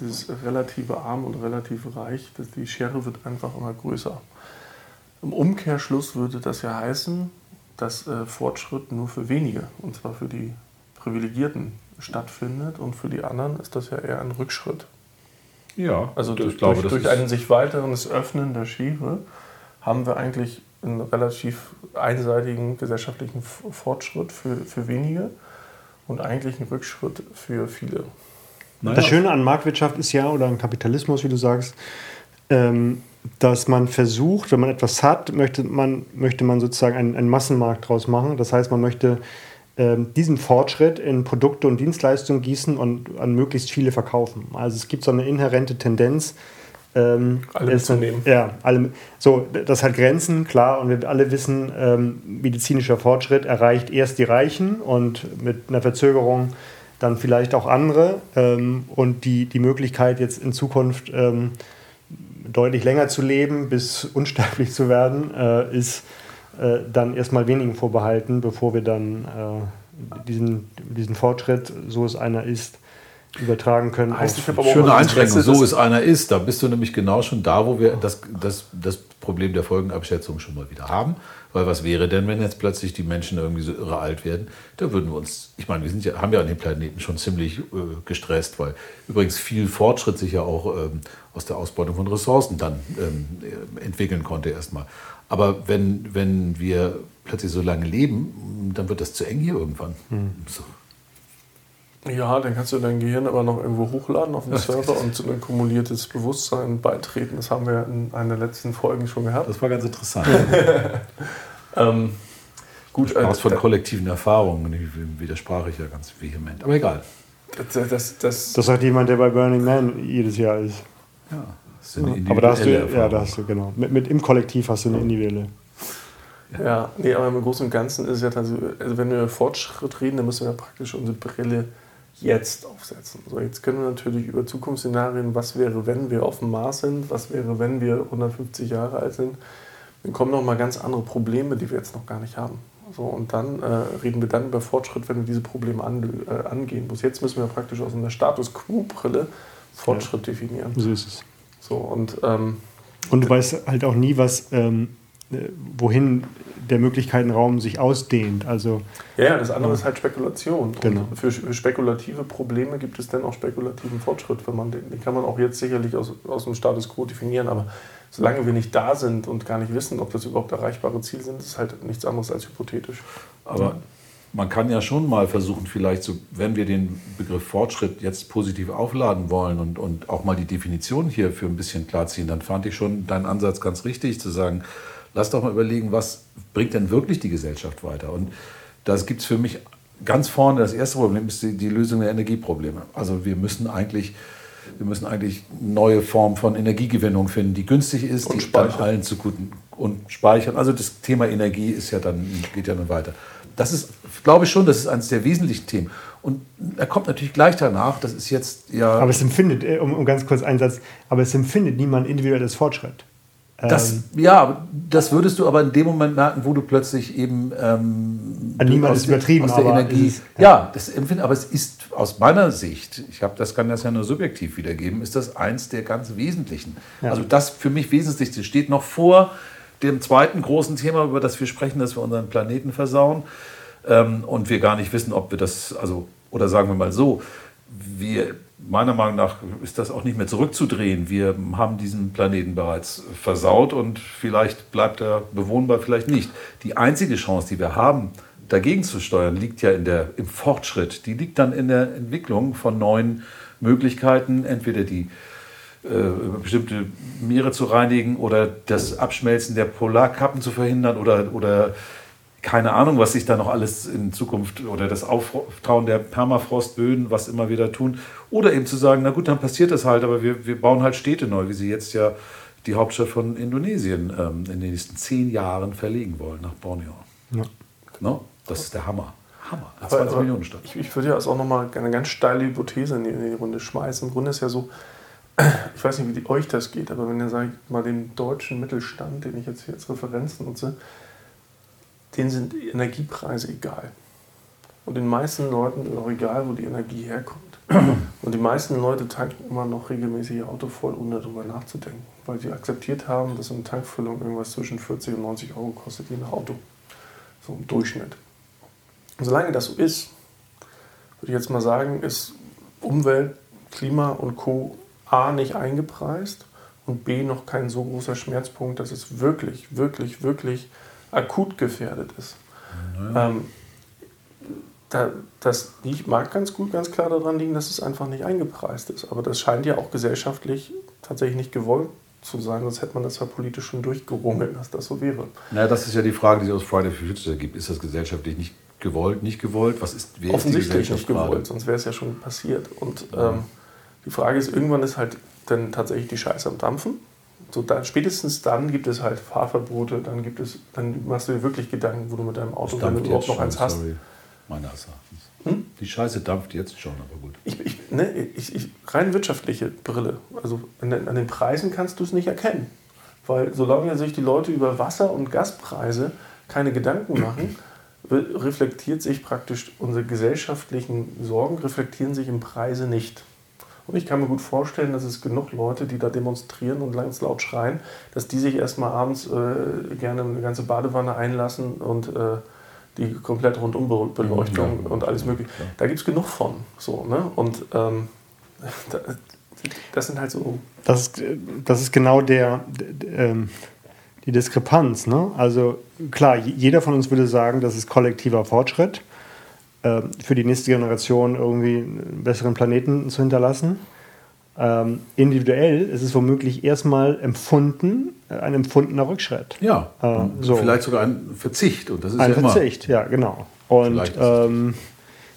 dieses relative Arm und relative Reich, dass die Schere wird einfach immer größer. Im Umkehrschluss würde das ja heißen, dass äh, Fortschritt nur für wenige, und zwar für die Privilegierten, stattfindet und für die anderen ist das ja eher ein Rückschritt. Ja, also durch, glaube, durch, durch ein sich weiteres Öffnen der Schere haben wir eigentlich einen relativ einseitigen gesellschaftlichen Fortschritt für, für wenige und eigentlich einen Rückschritt für viele. Naja. Das Schöne an Marktwirtschaft ist ja, oder an Kapitalismus, wie du sagst, ähm, dass man versucht, wenn man etwas hat, möchte man, möchte man sozusagen einen, einen Massenmarkt draus machen. Das heißt, man möchte diesen Fortschritt in Produkte und Dienstleistungen gießen und an möglichst viele verkaufen. Also es gibt so eine inhärente Tendenz. Ähm, alle mitzunehmen. Ja, alle, so, das hat Grenzen, klar, und wir alle wissen, ähm, medizinischer Fortschritt erreicht erst die Reichen und mit einer Verzögerung dann vielleicht auch andere. Ähm, und die, die Möglichkeit, jetzt in Zukunft ähm, deutlich länger zu leben, bis unsterblich zu werden, äh, ist äh, dann erstmal wenigen vorbehalten, bevor wir dann äh, diesen, diesen Fortschritt, so es einer ist, übertragen können. Heißt, ich aber Schöne Einschränkung, so es einer ist. Da bist du nämlich genau schon da, wo wir das, das, das Problem der Folgenabschätzung schon mal wieder haben. Weil was wäre denn, wenn jetzt plötzlich die Menschen irgendwie so irre alt werden? Da würden wir uns, ich meine, wir sind ja, haben ja an dem Planeten schon ziemlich äh, gestresst, weil übrigens viel Fortschritt sich ja auch ähm, aus der Ausbeutung von Ressourcen dann ähm, entwickeln konnte erstmal. Aber wenn, wenn wir plötzlich so lange leben, dann wird das zu eng hier irgendwann. Mhm. So. Ja, dann kannst du dein Gehirn aber noch irgendwo hochladen auf dem Server und zu einem kumuliertes Bewusstsein beitreten. Das haben wir in einer der letzten Folgen schon gehabt. Das war ganz interessant. ähm, gut, du äh, von kollektiven Erfahrungen, widersprach ich ja ganz vehement. Aber egal. Das, das, das, das sagt jemand, der bei Burning Man jedes Jahr ist. Ja, das ist eine Aber da hast du, ja, da hast du, genau. Mit, mit im Kollektiv hast du eine individuelle. Ja, ja nee, aber im Großen und Ganzen ist es ja tatsächlich, also wenn wir über Fortschritt reden, dann müssen wir ja praktisch unsere Brille jetzt aufsetzen. So, jetzt können wir natürlich über Zukunftsszenarien, was wäre, wenn wir auf dem Mars sind, was wäre, wenn wir 150 Jahre alt sind, dann kommen noch mal ganz andere Probleme, die wir jetzt noch gar nicht haben. So, und dann äh, reden wir dann über Fortschritt, wenn wir diese Probleme an, äh, angehen. Bis jetzt müssen wir praktisch aus einer Status Quo-Brille Fortschritt ja. definieren. So ist es. So, und, ähm, und du weißt halt auch nie, was, ähm, äh, wohin der Möglichkeitenraum sich ausdehnt. Also, ja, das andere ist halt Spekulation. Genau. Für, für, spekulative Probleme gibt es dann auch spekulativen Fortschritt. Wenn man den, den kann man auch jetzt sicherlich aus, aus dem Status quo definieren, aber solange wir nicht da sind und gar nicht wissen, ob das überhaupt erreichbare Ziele sind, ist halt nichts anderes als hypothetisch. Aber man kann ja schon mal versuchen, vielleicht, so, wenn wir den Begriff Fortschritt jetzt positiv aufladen wollen und, und auch mal die Definition hier für ein bisschen klarziehen, dann fand ich schon deinen Ansatz ganz richtig, zu sagen, lass doch mal überlegen, was bringt denn wirklich die Gesellschaft weiter? Und das gibt es für mich ganz vorne, das erste Problem ist die, die, Lösung der Energieprobleme. Also wir müssen eigentlich, wir müssen eigentlich neue Formen von Energiegewinnung finden, die günstig ist, und die dann allen zu guten und speichern. Also das Thema Energie ist ja dann, geht ja dann weiter. Das ist, glaube ich schon, das ist eines der wesentlichen Themen. Und er kommt natürlich gleich danach, das ist jetzt ja. Aber es empfindet, äh, um, um ganz kurz einen Satz, aber es empfindet niemand individuelles Fortschritt. Das, ähm, ja, das würdest du aber in dem Moment merken, wo du plötzlich eben ähm, niemand ist übertrieben, aus der Energie. Ist, ja. ja, das empfinden, aber es ist aus meiner Sicht, ich habe das kann das ja nur subjektiv wiedergeben, ist das eins der ganz wesentlichen. Ja. Also das für mich wesentlichste steht noch vor dem zweiten großen Thema, über das wir sprechen, dass wir unseren Planeten versauen ähm, und wir gar nicht wissen, ob wir das, also oder sagen wir mal so, wir meiner Meinung nach ist das auch nicht mehr zurückzudrehen. Wir haben diesen Planeten bereits versaut und vielleicht bleibt er bewohnbar, vielleicht nicht. Die einzige Chance, die wir haben, dagegen zu steuern, liegt ja in der, im Fortschritt. Die liegt dann in der Entwicklung von neuen Möglichkeiten, entweder die äh, bestimmte Meere zu reinigen oder das Abschmelzen der Polarkappen zu verhindern oder, oder keine Ahnung, was sich da noch alles in Zukunft oder das Auftauen der Permafrostböden, was immer wieder tun. Oder eben zu sagen, na gut, dann passiert das halt, aber wir, wir bauen halt Städte neu, wie sie jetzt ja die Hauptstadt von Indonesien ähm, in den nächsten zehn Jahren verlegen wollen, nach Borneo. Ja. No? Das ist der Hammer. Hammer. Eine 20 Millionen Stadt. Ich, ich würde ja also auch nochmal eine ganz steile Hypothese in die, in die Runde schmeißen. Im Grunde ist ja so, ich weiß nicht, wie die, euch das geht, aber wenn ihr, sag ich mal, den deutschen Mittelstand, den ich jetzt hier als Referenz nutze, denen sind Energiepreise egal. Und den meisten Leuten ist auch egal, wo die Energie herkommt. Und die meisten Leute tanken immer noch regelmäßig ihr Auto voll, ohne darüber nachzudenken. Weil sie akzeptiert haben, dass eine Tankfüllung irgendwas zwischen 40 und 90 Euro kostet, je nach Auto. So im Durchschnitt. Und solange das so ist, würde ich jetzt mal sagen, ist Umwelt, Klima und Co. A nicht eingepreist und B noch kein so großer Schmerzpunkt, dass es wirklich, wirklich, wirklich akut gefährdet ist. Naja. Ähm, da, das mag ganz gut, ganz klar daran liegen, dass es einfach nicht eingepreist ist. Aber das scheint ja auch gesellschaftlich tatsächlich nicht gewollt zu sein, sonst hätte man das ja politisch schon durchgerungen, dass das so wäre. Naja, das ist ja die Frage, die sich aus Friday for Future gibt. Ist das gesellschaftlich nicht gewollt, nicht gewollt? Was ist, wer Offensichtlich ist nicht gewollt, gerade? sonst wäre es ja schon passiert. Und ähm, die Frage ist, irgendwann ist halt dann tatsächlich die Scheiße am Dampfen so dann, spätestens dann gibt es halt Fahrverbote, dann gibt es, dann machst du dir wirklich Gedanken, wo du mit deinem Auto, wenn du überhaupt noch eins hast. Sorry, meines Erachtens. Hm? Die Scheiße dampft jetzt schon, aber gut. Ich, ich, ne, ich, ich, rein wirtschaftliche Brille. Also an den, an den Preisen kannst du es nicht erkennen. Weil solange sich die Leute über Wasser- und Gaspreise keine Gedanken machen, reflektiert sich praktisch unsere gesellschaftlichen Sorgen, reflektieren sich im Preise nicht. Und ich kann mir gut vorstellen, dass es genug Leute, die da demonstrieren und ganz laut schreien, dass die sich erstmal abends äh, gerne eine ganze Badewanne einlassen und äh, die komplett Rundumbeleuchtung ja, und alles mögliche. Ja. Da gibt es genug von. So, ne? Und ähm, das sind halt so. Das ist, das ist genau der, der ähm, die Diskrepanz. Ne? Also klar, jeder von uns würde sagen, das ist kollektiver Fortschritt. äh, für die nächste Generation irgendwie einen besseren Planeten zu hinterlassen. Ähm, individuell ist es womöglich erstmal empfunden, äh, ein empfundener Rückschritt. Ja, äh, so. vielleicht sogar ein Verzicht. Und das ist ein ja Verzicht, ja, genau. Und ähm,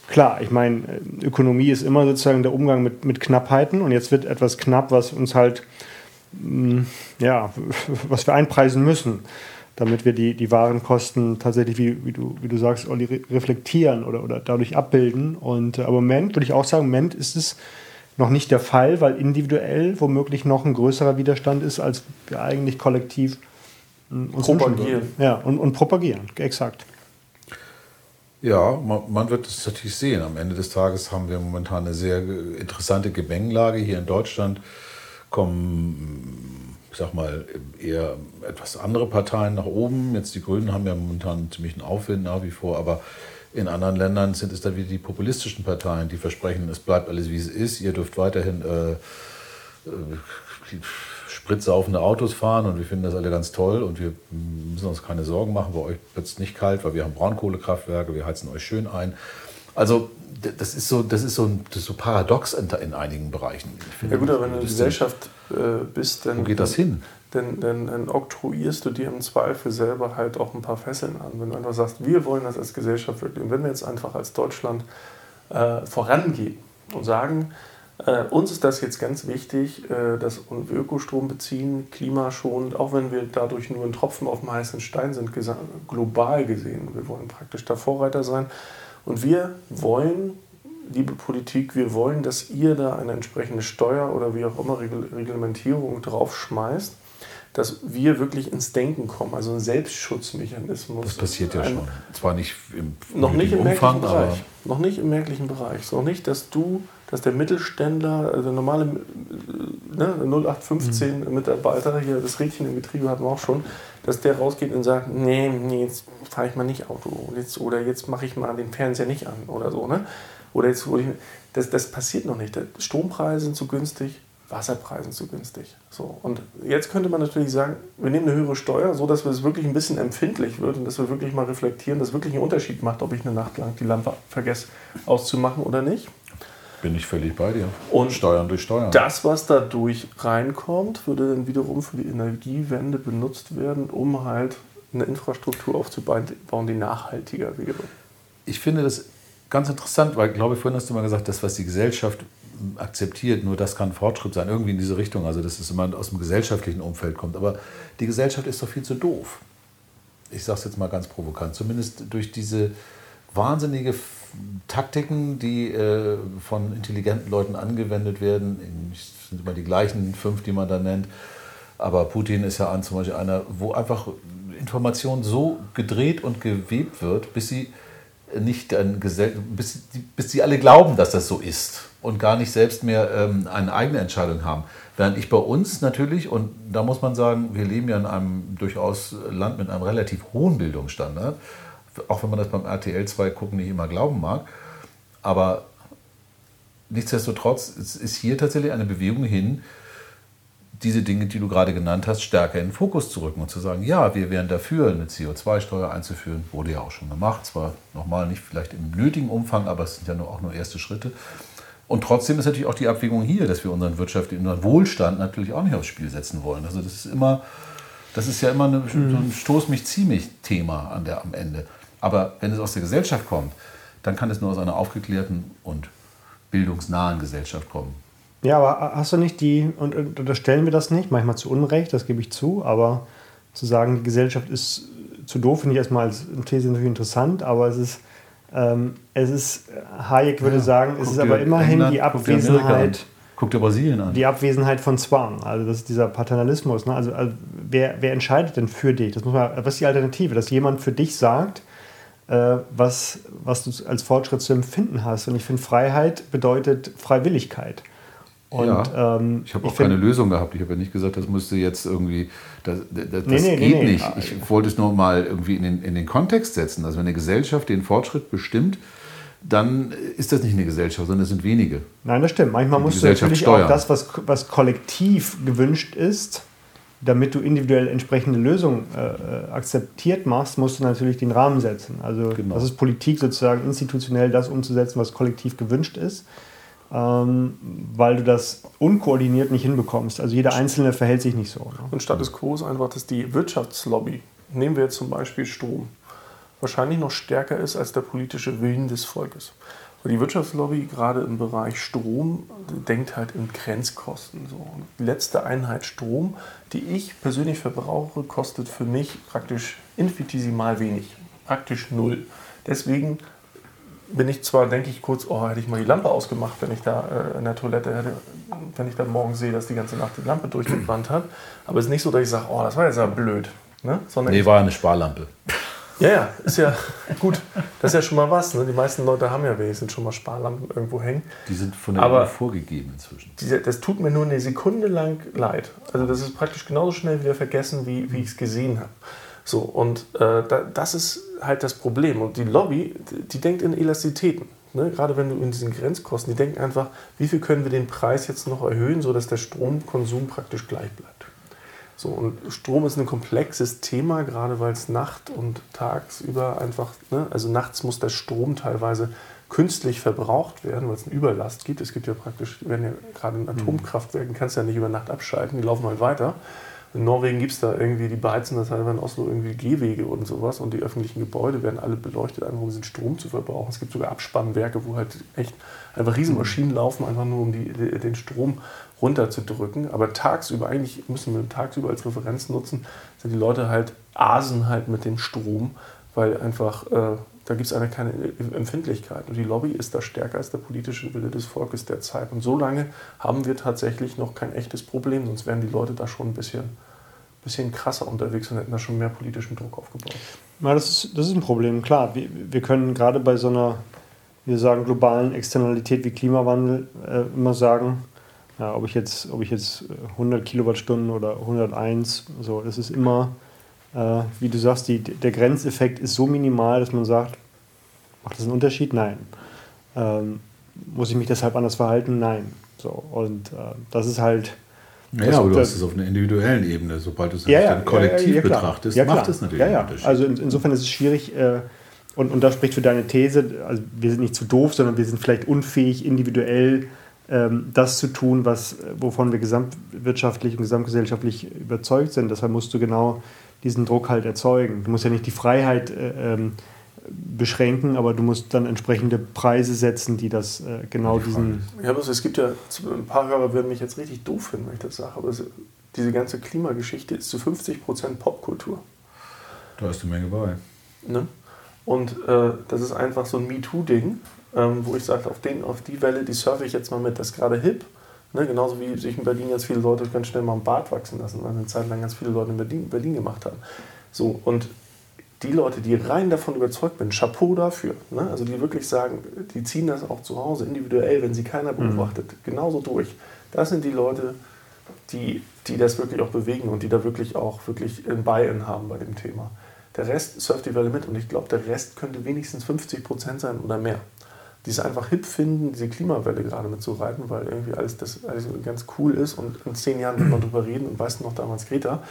klar, ich meine, Ökonomie ist immer sozusagen der Umgang mit, mit Knappheiten und jetzt wird etwas knapp, was uns halt, ja, was wir einpreisen müssen, damit wir die, die Warenkosten tatsächlich, wie, wie, du, wie du sagst, Olli, reflektieren oder, oder dadurch abbilden. Und, äh, aber im Moment würde ich auch sagen, im Moment ist es noch nicht der Fall, weil individuell womöglich noch ein größerer Widerstand ist, als wir eigentlich kollektiv hm, uns propagieren. Ja, und, und propagieren, exakt. Ja, man, man, wird es natürlich sehen. Am Ende des Tages haben wir momentan eine sehr interessante Gemengelage. Hier in Deutschland kommen, ich sag mal, eher etwas andere Parteien nach oben. Jetzt die Grünen haben ja momentan ziemlich einen Aufwind nach wie vor, aber in anderen Ländern sind es dann wieder die populistischen Parteien, die versprechen, es bleibt alles wie es ist, ihr dürft weiterhin äh, äh, spritsaufende Autos fahren und wir finden das alle ganz toll und wir müssen uns keine Sorgen machen, bei euch wird es nicht kalt, weil wir haben Braunkohlekraftwerke, wir heizen euch schön ein. Also das ist so, das ist so, das ist so paradox in, in einigen Bereichen. ja gut, aber wenn du in der Gesellschaft äh, bist, dann... Wo geht das hin? dann, dann, dann oktroyierst du dir im Zweifel selber halt auch ein paar Fesseln an. Wenn du einfach sagst, wir wollen das als Gesellschaft wirklich. Und wenn wir jetzt einfach als Deutschland äh, vorangehen und sagen, äh, uns ist das jetzt ganz wichtig, äh, dass wir Ökostrom beziehen, klimaschonend, auch wenn wir dadurch nur ein Tropfen auf dem heißen Stein sind, global gesehen. Wir wollen praktisch da Vorreiter sein. Und wir wollen, liebe Politik, wir wollen, dass ihr da eine entsprechende Steuer oder wie auch immer Reglementierung draufschmeißt dass wir wirklich ins Denken kommen, also ein Selbstschutzmechanismus. Das passiert ja schon. Zwar nicht im noch nicht im Umfang, Bereich. Noch nicht im merklichen Bereich. Noch nicht, dass du, dass der Mittelständler, also der normale ne, 0815 mhm. Mitarbeiter, hier das Rädchen im Getriebe hatten wir auch schon, dass der rausgeht und sagt, nee, nee jetzt fahre ich mal nicht Auto jetzt, oder jetzt mache ich mal den Fernseher nicht an oder so. Ne? Oder jetzt, das, das passiert noch nicht. Strompreise sind zu günstig, Wasserpreisen zu günstig. So. Und jetzt könnte man natürlich sagen, wir nehmen eine höhere Steuer, so dass es wirklich ein bisschen empfindlich wird und dass wir wirklich mal reflektieren, dass es wirklich einen Unterschied macht, ob ich eine Nacht lang die Lampe vergesse auszumachen oder nicht. Bin ich völlig bei dir. Und Steuern durch Steuern. Das, was dadurch reinkommt, würde dann wiederum für die Energiewende benutzt werden, um halt eine Infrastruktur aufzubauen, die nachhaltiger wäre. Ich finde das ganz interessant, weil ich glaube, vorhin hast du mal gesagt, das, was die Gesellschaft akzeptiert, nur das kann Fortschritt sein, irgendwie in diese Richtung, also dass es immer aus dem gesellschaftlichen Umfeld kommt. Aber die Gesellschaft ist doch viel zu doof. Ich sage es jetzt mal ganz provokant, zumindest durch diese wahnsinnige Taktiken, die äh, von intelligenten Leuten angewendet werden. Es sind immer die gleichen fünf, die man da nennt. Aber Putin ist ja an, zum Beispiel einer, wo einfach Information so gedreht und gewebt wird, bis sie nicht ein Gesell bis, bis sie alle glauben, dass das so ist und gar nicht selbst mehr ähm, eine eigene Entscheidung haben. Während ich bei uns natürlich, und da muss man sagen, wir leben ja in einem durchaus Land mit einem relativ hohen Bildungsstandard, auch wenn man das beim RTL 2 gucken nicht immer glauben mag, aber nichtsdestotrotz ist hier tatsächlich eine Bewegung hin, diese Dinge, die du gerade genannt hast, stärker in den Fokus zu rücken und zu sagen, ja, wir wären dafür, eine CO2-Steuer einzuführen, wurde ja auch schon gemacht, zwar nochmal nicht vielleicht im nötigen Umfang, aber es sind ja nur, auch nur erste Schritte. Und trotzdem ist natürlich auch die Abwägung hier, dass wir unseren wirtschaftlichen unseren Wohlstand natürlich auch nicht aufs Spiel setzen wollen. Also das ist immer, das ist ja immer eine, so ein Stoß mich zieh mich Thema an der, am Ende. Aber wenn es aus der Gesellschaft kommt, dann kann es nur aus einer aufgeklärten und bildungsnahen Gesellschaft kommen. Ja, aber hast du nicht die, und unterstellen wir das nicht, manchmal zu Unrecht, das gebe ich zu, aber zu sagen, die Gesellschaft ist zu doof, finde ich erstmal als These natürlich interessant, aber es ist ähm, es ist, Hayek würde ja, sagen, es ist aber immerhin England, die Abwesenheit. Guck dir Brasilien an. Die Abwesenheit von Zwang, also das ist dieser Paternalismus. Ne? Also, also wer, wer, entscheidet denn für dich? Das muss man, was ist die Alternative? Dass jemand für dich sagt, was, was du als Fortschritt zu empfinden hast. Und ich finde, Freiheit bedeutet Freiwilligkeit. Und, ja, ähm, ich habe auch keine Lösung gehabt. Ich habe ja nicht gesagt, das müsste jetzt irgendwie, das, das, das nee, nee, geht nee, nicht. Ich wollte es nur mal irgendwie in den, in den Kontext setzen. Also wenn eine Gesellschaft den Fortschritt bestimmt, dann ist das nicht eine Gesellschaft, sondern es sind wenige. Nein, das stimmt. Manchmal musst du natürlich steuern. auch das, was, was kollektiv gewünscht ist, damit du individuell entsprechende Lösungen äh, akzeptiert machst, musst du natürlich den Rahmen setzen. Also genau. das ist Politik sozusagen institutionell das umzusetzen, was kollektiv gewünscht ist, ähm, weil du das unkoordiniert nicht hinbekommst. Also jeder Einzelne verhält sich nicht so. Ne? Und Status Quo ist einfach, dass die Wirtschaftslobby, nehmen wir jetzt zum Beispiel Strom, wahrscheinlich noch stärker ist als der politische Willen des Volkes. Und die Wirtschaftslobby, gerade im Bereich Strom, denkt halt in Grenzkosten. So. Die letzte Einheit Strom, die ich persönlich verbrauche, kostet für mich praktisch infinitesimal wenig. Praktisch null. Deswegen bin ich zwar, denke ich kurz, oh, hätte ich mal die Lampe ausgemacht, wenn ich da äh, in der Toilette hätte, wenn ich dann morgen sehe, dass die ganze Nacht die Lampe durchgebrannt hat. Aber es ist nicht so, dass ich sage, oh, das war jetzt ja blöd. Ne? Sondern nee, war ja eine Sparlampe. Ja, ja, ist ja gut. Das ist ja schon mal was. Ne? Die meisten Leute haben ja wenigstens schon mal Sparlampen irgendwo hängen. Die sind von der Aber vorgegeben inzwischen. Diese, das tut mir nur eine Sekunde lang leid. Also das ist praktisch genauso schnell wieder vergessen, wie, wie ich es gesehen habe. So, und äh, da, das ist halt das Problem. Und die Lobby, die, denkt in Elastizitäten. Ne? Gerade wenn du in diesen Grenzkosten, die denken einfach, wie viel können wir den Preis jetzt noch erhöhen, sodass der Stromkonsum praktisch gleich bleibt. So, und Strom ist ein komplexes Thema, gerade weil es Nacht und tagsüber einfach, ne, also nachts muss der Strom teilweise künstlich verbraucht werden, weil es eine Überlast gibt. Es gibt ja praktisch, wenn ja gerade in Atomkraftwerken, kannst du ja nicht über Nacht abschalten, die laufen halt weiter. In Norwegen gibt es da irgendwie, die beheizen das halt in Oslo irgendwie Gehwege und sowas und die öffentlichen Gebäude werden alle beleuchtet, einfach um den Strom zu verbrauchen. Es gibt sogar Abspannwerke, wo halt echt einfach Riesenmaschinen laufen, einfach nur um die, den Strom runterzudrücken. Aber tagsüber, eigentlich müssen wir tagsüber als Referenz nutzen, sind die Leute halt asen halt mit dem Strom, weil einfach äh, da gibt es eine keine Empfindlichkeit. Und die Lobby ist da stärker als der politische Wille des Volkes derzeit. Und so lange haben wir tatsächlich noch kein echtes Problem, sonst wären die Leute da schon ein bisschen, bisschen krasser unterwegs und hätten da schon mehr politischen Druck aufgebaut. Ja, das ist, das ist ein Problem, klar. Wir, wir können gerade bei so einer, wir sagen, globalen Externalität wie Klimawandel äh, immer sagen, ja, ob, ich jetzt, ob ich jetzt 100 Kilowattstunden oder 101, so, das ist immer äh, wie du sagst, die, der Grenzeffekt ist so minimal, dass man sagt, macht das einen Unterschied? Nein. Ähm, muss ich mich deshalb anders verhalten? Nein. So, und äh, das ist halt. Ja, aber du hast es auf einer individuellen Ebene. Sobald du es ja, ja, kollektiv ja, betrachtest, macht es natürlich einen Unterschied. Also in, insofern ist es schwierig, äh, und, und das spricht für deine These, also wir sind nicht zu doof, sondern wir sind vielleicht unfähig, individuell das zu tun, was, wovon wir gesamtwirtschaftlich und gesamtgesellschaftlich überzeugt sind. Deshalb musst du genau diesen Druck halt erzeugen. Du musst ja nicht die Freiheit äh, ähm, beschränken, aber du musst dann entsprechende Preise setzen, die das äh, genau die diesen. Ja, bloß es gibt ja, ein paar Hörer würden mich jetzt richtig doof finden, wenn ich das sage, aber es, diese ganze Klimageschichte ist zu 50 Prozent Popkultur. Da ist eine Menge bei. Ne? Und äh, das ist einfach so ein MeToo-Ding, ähm, wo ich sage, auf, auf die Welle, die surfe ich jetzt mal mit. Das ist gerade hip. Ne, genauso wie sich in Berlin ganz viele Leute ganz schnell mal einen Bart wachsen lassen, weil eine Zeit lang ganz viele Leute in Berlin, Berlin gemacht haben. So, und die Leute, die rein davon überzeugt sind, Chapeau dafür. Ne? Also die wirklich sagen, die ziehen das auch zu Hause individuell, wenn sie keiner mhm. beobachtet, mhm. genauso durch. Das sind die Leute, die, die das wirklich auch bewegen und die da wirklich auch wirklich ein Buy-in haben bei dem Thema. Der Rest surft die Welle mit und ich glaube, der Rest könnte wenigstens 50 Prozent sein oder mehr die es einfach hip finden, diese Klimawelle gerade mitzureiten, weil irgendwie alles, das alles ganz cool ist und in zehn Jahren wird man drüber reden und weiß noch damals Greta.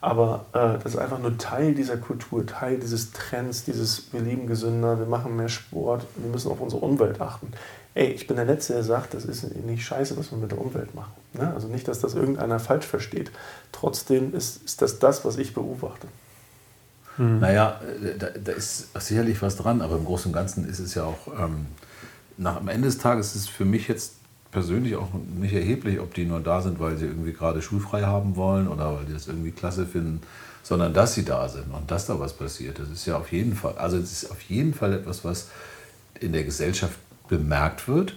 Aber äh, das ist einfach nur Teil dieser Kultur, Teil dieses Trends, dieses wir leben gesünder, wir machen mehr Sport, wir müssen auf unsere Umwelt achten. Ey, ich bin der Letzte, der sagt, das ist nicht scheiße, was wir mit der Umwelt machen. Ne? Also nicht, dass das irgendeiner falsch versteht. Trotzdem ist, ist das das, was ich beobachte. Hm. Naja, äh, da, da, ist sicherlich was dran, aber im Großen und Ganzen ist es ja auch... Ähm nach, am Ende des Tages ist es für mich jetzt persönlich auch nicht erheblich, ob die nur da sind, weil sie irgendwie gerade schulfrei haben wollen oder weil die das irgendwie klasse finden, sondern dass sie da sind und dass da was passiert. Das ist ja auf jeden Fall, also es ist auf jeden Fall etwas, was in der Gesellschaft bemerkt wird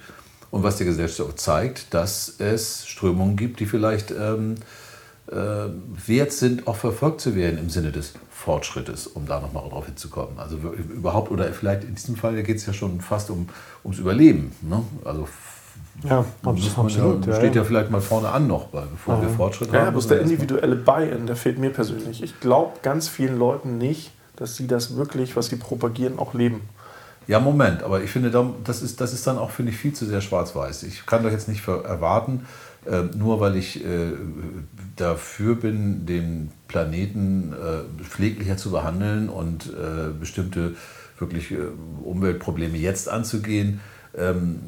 und was der Gesellschaft auch zeigt, dass es Strömungen gibt, die vielleicht ähm, äh, wert sind, auch verfolgt zu werden im Sinne des Fortschrittes, um da nochmal drauf hinzukommen. Also überhaupt, oder vielleicht in diesem Fall geht es ja schon fast um, ums Überleben. Ne? Also ja, absolut. Ja, steht ja, ja, vielleicht mal vorne an noch, bevor ja. wir Fortschritt ja, haben. Ja, bloß der individuelle Buy-in, der fehlt mir persönlich. Ich glaube ganz vielen Leuten nicht, dass sie das wirklich, was sie propagieren, auch leben. Ja, Moment, aber ich finde, das ist, das ist dann auch, finde ich, viel zu sehr schwarz-weiß. Ich kann doch jetzt nicht erwarten, äh, nur weil ich äh, dafür bin, den Planeten äh, pfleglicher zu behandeln und äh, bestimmte wirklich äh, Umweltprobleme jetzt anzugehen, ähm,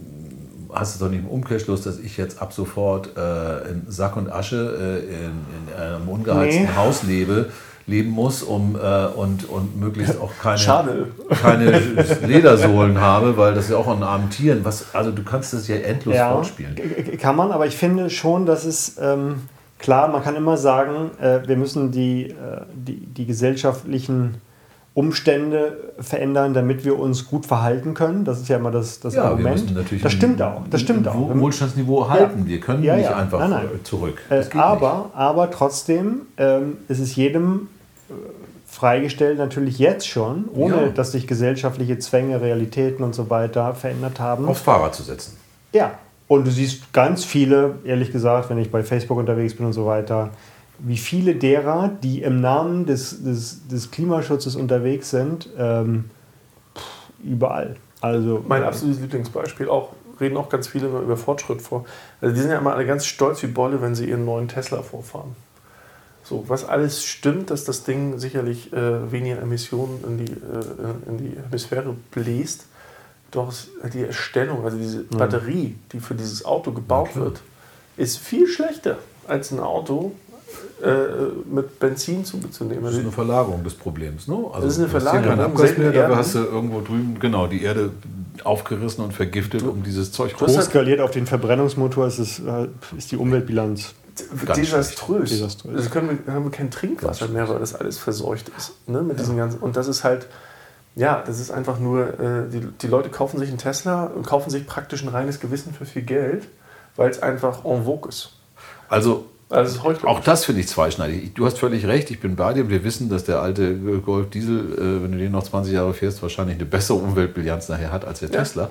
hast du doch nicht im Umkehrschluss, dass ich jetzt ab sofort äh, in Sack und Asche in, in, einem ungeheizten nee. Haus lebe leben muss um, äh, und, und möglichst auch keine, keine Ledersohlen habe, weil das ist ja auch an armen Tieren. Was, also du kannst das ja endlos ja, fortspielen. Kann man, aber ich finde schon, dass es ähm, klar, man kann immer sagen, äh, wir müssen die, äh, die, die gesellschaftlichen Umstände verändern, damit wir uns gut verhalten können. Das ist ja immer das, das ja, Argument. das stimmt auch. Das stimmt auch. Wohlstandsniveau halten. Ja. Wir können ja, nicht einfach nein, nein. zurück. Äh, aber, nicht. aber trotzdem ähm, ist es jedem äh, freigestellt, natürlich jetzt schon, ohne dass sich gesellschaftliche Zwänge, Realitäten und so weiter verändert haben. Aufs Fahrrad zu setzen. Ja. Und du siehst ganz viele, ehrlich gesagt, wenn ich bei Facebook unterwegs bin und so weiter, wie viele derer, die im Namen des, des, des Klimaschutzes unterwegs sind, ähm, überall. Also, mein absolutes Lieblingsbeispiel, auch reden auch ganz viele über Fortschritt vor. Also die sind ja immer alle ganz stolz wie Bolle, wenn sie ihren neuen Tesla vorfahren. So, was alles stimmt, dass das Ding sicherlich äh, weniger Emissionen in die, äh, in die Hemisphäre bläst. Doch die Erstellung, also diese Batterie, die für dieses Auto gebaut wird, ist viel schlechter als ein Auto, mit Benzin zu, zu nehmen. Das ist eine Verlagerung des Problems. Ne? Also das ist eine Verlagerung. Abgas mehr, dafür hast du irgendwo drüben genau die Erde aufgerissen und vergiftet, um dieses Zeug raus. skaliert auf den Verbrennungsmotor ist, es, äh, ist die Umweltbilanz. Desaströs. Desaströs. Also können wir, haben wir kein Trinkwasser mehr, weil das alles verseucht ist. Ne? Mit diesen ganzen, und das ist halt, ja, das ist einfach nur, äh, die, die Leute kaufen sich einen Tesla und kaufen sich praktisch ein reines Gewissen für viel Geld, weil es einfach en vogue ist. Also also auch das finde ich zweischneidig. Du hast völlig recht, ich bin bei dir. Wir wissen, dass der alte Golf Diesel, äh, wenn du den noch 20 Jahre fährst, wahrscheinlich eine bessere Umweltbilanz nachher hat als der ja. Tesla.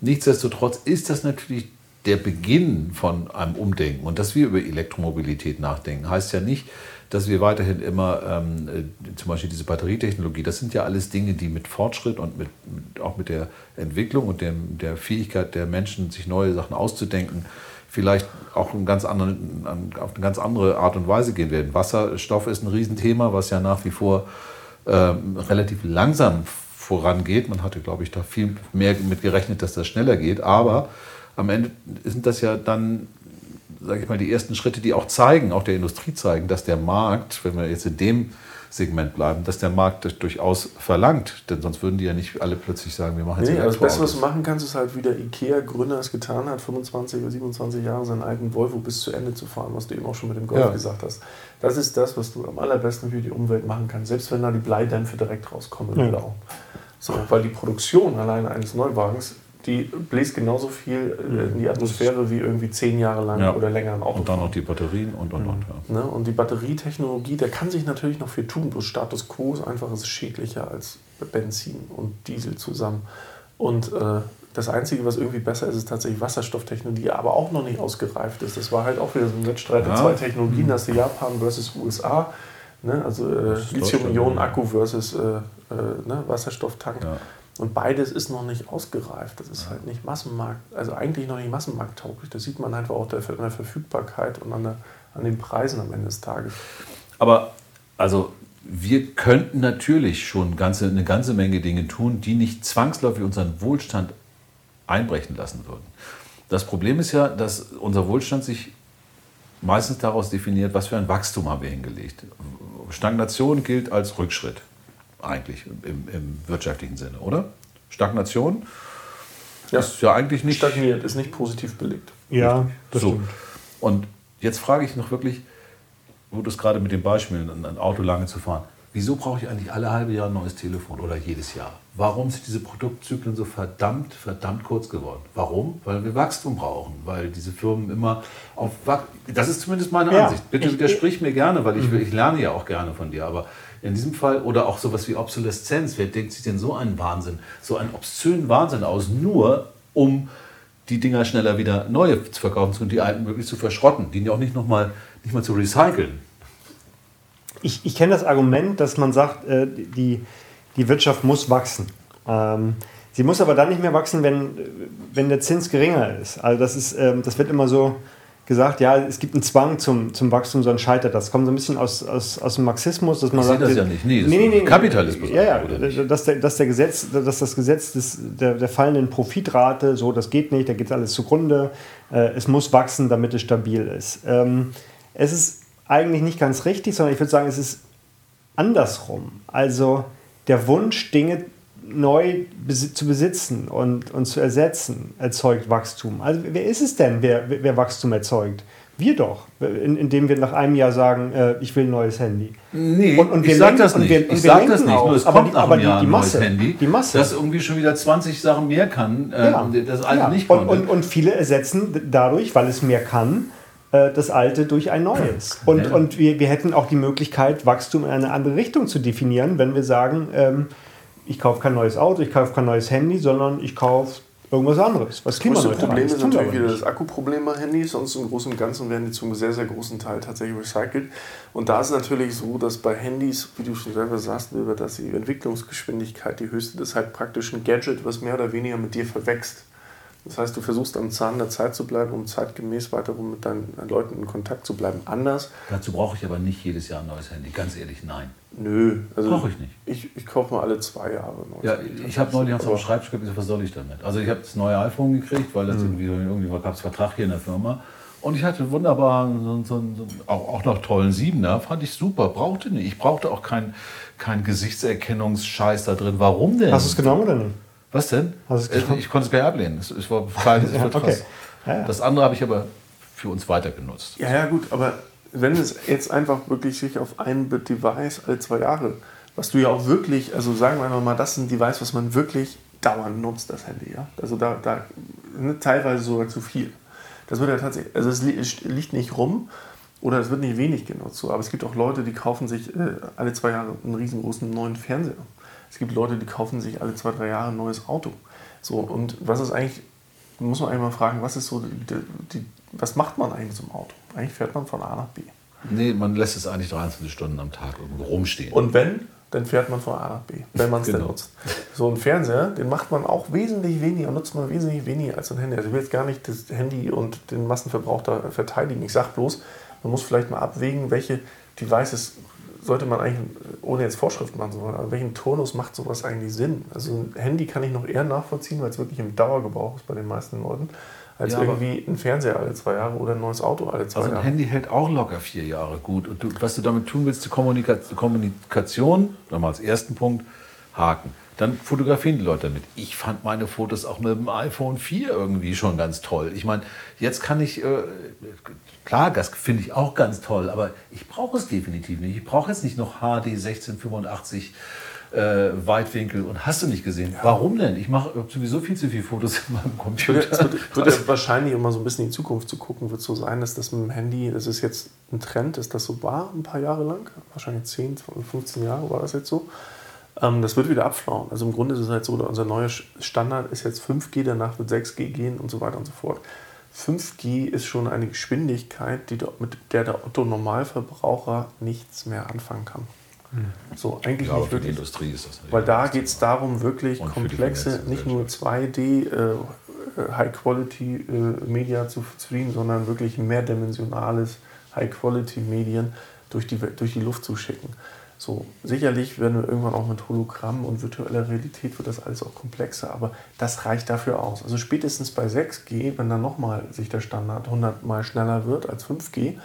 Nichtsdestotrotz ist das natürlich der Beginn von einem Umdenken. Und dass wir über Elektromobilität nachdenken, heißt ja nicht, dass wir weiterhin immer ähm, äh, zum Beispiel diese Batterietechnologie, das sind ja alles Dinge, die mit Fortschritt und mit, mit auch mit der Entwicklung und dem, der Fähigkeit der Menschen, sich neue Sachen auszudenken, vielleicht auch einen ganz anderen, auf eine ganz andere Art und Weise gehen werden. Wasserstoff ist ein Riesenthema, was ja nach wie vor ähm, relativ langsam vorangeht. Man hatte, glaube ich, da viel mehr mit gerechnet, dass das schneller geht. Aber am Ende sind das ja dann, sage ich mal, die ersten Schritte, die auch zeigen, auch der Industrie zeigen, dass der Markt, wenn wir jetzt in dem Segment bleiben, dass der Markt das durchaus verlangt. Denn sonst würden die ja nicht alle plötzlich sagen, wir machen jetzt nee, Das Beste, was du machen kannst, ist halt, wie der IKEA-Gründer es getan hat, 25 oder 27 Jahre seinen alten Volvo bis zu Ende zu fahren, was du eben auch schon mit dem Golf ja. gesagt hast. Das ist das, was du am allerbesten für die Umwelt machen kannst, selbst wenn da die Bleidämpfe direkt rauskommen ja. So, weil die Produktion alleine eines Neuwagens die bläst genauso viel äh, in die Atmosphäre wie irgendwie zehn Jahre lang ja. oder länger im Auto. Und dann noch die Batterien und und und. Ja. Ne? Und die Batterietechnologie, der kann sich natürlich noch viel tun, bloß Status quo ist einfach ist schädlicher als Benzin und Diesel zusammen. Und äh, das Einzige, was irgendwie besser ist, ist tatsächlich Wasserstofftechnologie, aber auch noch nicht ausgereift ist. Das war halt auch wieder so ein Wettstreit ja. zwei Technologien, mhm. das ist Japan versus USA. Ne? Also äh, Lithium-Ionen-Akku versus äh, äh, ne? Wasserstofftank. Ja. Und beides ist noch nicht ausgereift. Das ist halt nicht Massenmarkt, also eigentlich noch nicht massenmarkttauglich. Das sieht man einfach auch an der Verfügbarkeit und an, der, an den Preisen am Ende des Tages. Aber also wir könnten natürlich schon ganze, eine ganze Menge Dinge tun, die nicht zwangsläufig unseren Wohlstand einbrechen lassen würden. Das Problem ist ja, dass unser Wohlstand sich meistens daraus definiert, was für ein Wachstum haben wir hingelegt. Stagnation gilt als Rückschritt eigentlich im, im wirtschaftlichen Sinne, oder? Stagnation ja. ist ja eigentlich nicht. Stagniert, ist nicht positiv belegt. Ja, das so. stimmt. Und jetzt frage ich noch wirklich, wo du es gerade mit dem Beispiel, ein Auto lange zu fahren, wieso brauche ich eigentlich alle halbe Jahr ein neues Telefon oder jedes Jahr? Warum sind diese Produktzyklen so verdammt, verdammt kurz geworden? Warum? Weil wir Wachstum brauchen, weil diese Firmen immer auf Wachstum. Das ist zumindest meine ja, Ansicht. Bitte widersprich mir gerne, weil ich, mhm. ich lerne ja auch gerne von dir. Aber in diesem Fall, oder auch sowas wie Obsoleszenz, wer denkt sich denn so einen Wahnsinn, so einen obszönen Wahnsinn aus, nur um die Dinger schneller wieder neue zu verkaufen und die alten möglichst zu verschrotten, die auch nicht nochmal nicht mal zu recyceln. Ich, ich kenne das Argument, dass man sagt, äh, die, die Wirtschaft muss wachsen. Ähm, Sie muss aber dann nicht mehr wachsen, wenn, wenn der Zins geringer ist. Also das ist, ähm, das wird immer so gesagt, ja, es gibt einen Zwang zum, zum Wachstum, sonst scheitert das. kommt so ein bisschen aus, aus, aus dem Marxismus, dass man ich sagt, das ja nicht. Nee, nee, nee, Kapitalismus. Ja, ja, dass, der, dass, der Gesetz, dass das Gesetz des, der, der fallenden Profitrate, so, das geht nicht, da geht alles zugrunde. Äh, es muss wachsen, damit es stabil ist. Ähm, es ist eigentlich nicht ganz richtig, sondern ich würde sagen, es ist andersrum. Also der Wunsch, Dinge neu zu besitzen und, und zu ersetzen, erzeugt Wachstum. Also wer ist es denn, wer, wer Wachstum erzeugt? Wir doch, indem wir nach einem Jahr sagen, äh, ich will ein neues Handy. Nee, und, und ich sage das nicht. Wir, ich sage das nicht, auch. nur es aber kommt die, nach einem Jahr die, die Masse, ein neues Handy, die Masse. das irgendwie schon wieder 20 Sachen mehr kann, äh, ja. das alte ja. nicht konnte. Und, und, und viele ersetzen dadurch, weil es mehr kann, äh, das alte durch ein neues. Und, und wir, wir hätten auch die Möglichkeit, Wachstum in eine andere Richtung zu definieren, wenn wir sagen, ähm, ich kaufe kein neues Auto, ich kaufe kein neues Handy, sondern ich kaufe irgendwas anderes. Was das größte Problem ist natürlich wieder das Akkuproblem bei Handys. Sonst im Großen und Ganzen werden die zum sehr, sehr großen Teil tatsächlich recycelt. Und da ist es natürlich so, dass bei Handys, wie du schon selber sagst, dass die Entwicklungsgeschwindigkeit die höchste ist, halt praktisch ein Gadget, was mehr oder weniger mit dir verwächst. Das heißt, du versuchst am Zahn der Zeit zu bleiben, um zeitgemäß weiterhin mit deinen Leuten in Kontakt zu bleiben. Anders. Dazu brauche ich aber nicht jedes Jahr ein neues Handy, ganz ehrlich, nein. Nö, also brauche ich nicht. Ich, ich kaufe mal alle zwei Jahre ein neues Ja, Handy. ich habe neulich auf dem Schreibtisch gesagt, was soll ich damit? Also ich habe das neue iPhone gekriegt, weil das mhm. irgendwie, irgendwie gab es Vertrag hier in der Firma. Und ich hatte wunderbar, so, so, so, auch, auch noch tollen Siebener, fand ich super, brauchte nicht. Ich brauchte auch keinen kein Gesichtserkennungsscheiß da drin. Warum denn? Hast du es genommen oder nicht? Was denn? Äh, ich konnte es gar nicht ablehnen. Es, es war Teil des okay. Ja, ja. Das andere habe ich aber für uns weiter genutzt. Ja, ja, gut, aber wenn es jetzt einfach wirklich sich auf ein Device alle zwei Jahre, was du ja auch wirklich, also sagen wir mal, das ist ein Device, was man wirklich dauernd nutzt, das Handy, ja. Also da, da ne, teilweise sogar zu viel. Das wird ja tatsächlich, also es liegt nicht rum oder es wird nicht wenig genutzt, so, aber es gibt auch Leute, die kaufen sich äh, alle zwei Jahre einen riesengroßen neuen Fernseher. Es gibt Leute, die kaufen sich alle zwei, drei Jahre ein neues Auto. So, und was ist eigentlich, muss man eigentlich mal fragen, was ist so die, die, was macht man eigentlich zum Auto? Eigentlich fährt man von A nach B. Nee, man lässt es eigentlich 23 Stunden am Tag irgendwo rumstehen. Und wenn, dann fährt man von A nach B, wenn man es genau. denn nutzt. So ein Fernseher, den macht man auch wesentlich weniger, nutzt man wesentlich weniger als ein Handy. Also ich will jetzt gar nicht das Handy und den Massenverbrauch da verteidigen. Ich sage bloß, man muss vielleicht mal abwägen, welche Devices sollte man eigentlich, ohne jetzt Vorschriften machen zu wollen, aber welchen Turnus macht sowas eigentlich Sinn? Also ein Handy kann ich noch eher nachvollziehen, weil es wirklich im Dauergebrauch ist bei den meisten Leuten, als ja, irgendwie ein Fernseher alle zwei Jahre oder ein neues Auto alle zwei also Jahre. Also ein Handy hält auch locker vier Jahre gut. Und du, was du damit tun willst, die Kommunikation, nochmal als ersten Punkt, Haken. Dann fotografieren die Leute damit. Ich fand meine Fotos auch mit dem iPhone 4 irgendwie schon ganz toll. Ich meine, jetzt kann ich, äh, klar, das finde ich auch ganz toll, aber ich brauche es definitiv nicht. Ich brauche jetzt nicht noch HD 1685 äh, Weitwinkel und hast du nicht gesehen. Ja. Warum denn? Ich mache sowieso viel zu viele Fotos in meinem Computer. Es wird, wird ja wahrscheinlich, um mal so ein bisschen in die Zukunft zu gucken, wird so sein, dass das mit dem Handy, das ist jetzt ein Trend, dass das so war, ein paar Jahre lang, wahrscheinlich 10, 15 Jahre war das jetzt so ähm, das wird wieder abflauen. Also im Grunde ist es halt so, unser neuer Standard ist jetzt 5G, danach wird 6G gehen und so weiter und so fort. 5G ist schon eine Geschwindigkeit, die, mit der der Otto-Normalverbraucher nichts mehr anfangen kann. Hm. So, eigentlich ja, nicht wirklich. Industrie ist das weil da geht es darum, wirklich komplexe, nicht nur 2D, äh, High-Quality-Media äh, zu streamen, sondern wirklich mehrdimensionales High-Quality-Medien durch die, durch die Luft zu schicken. So, sicherlich werden wir irgendwann auch mit Hologramm und virtueller Realität wird das alles auch komplexer, aber das reicht dafür aus. Also spätestens bei 6G, wenn dann nochmal sich der Standard 100 mal schneller wird als 5G,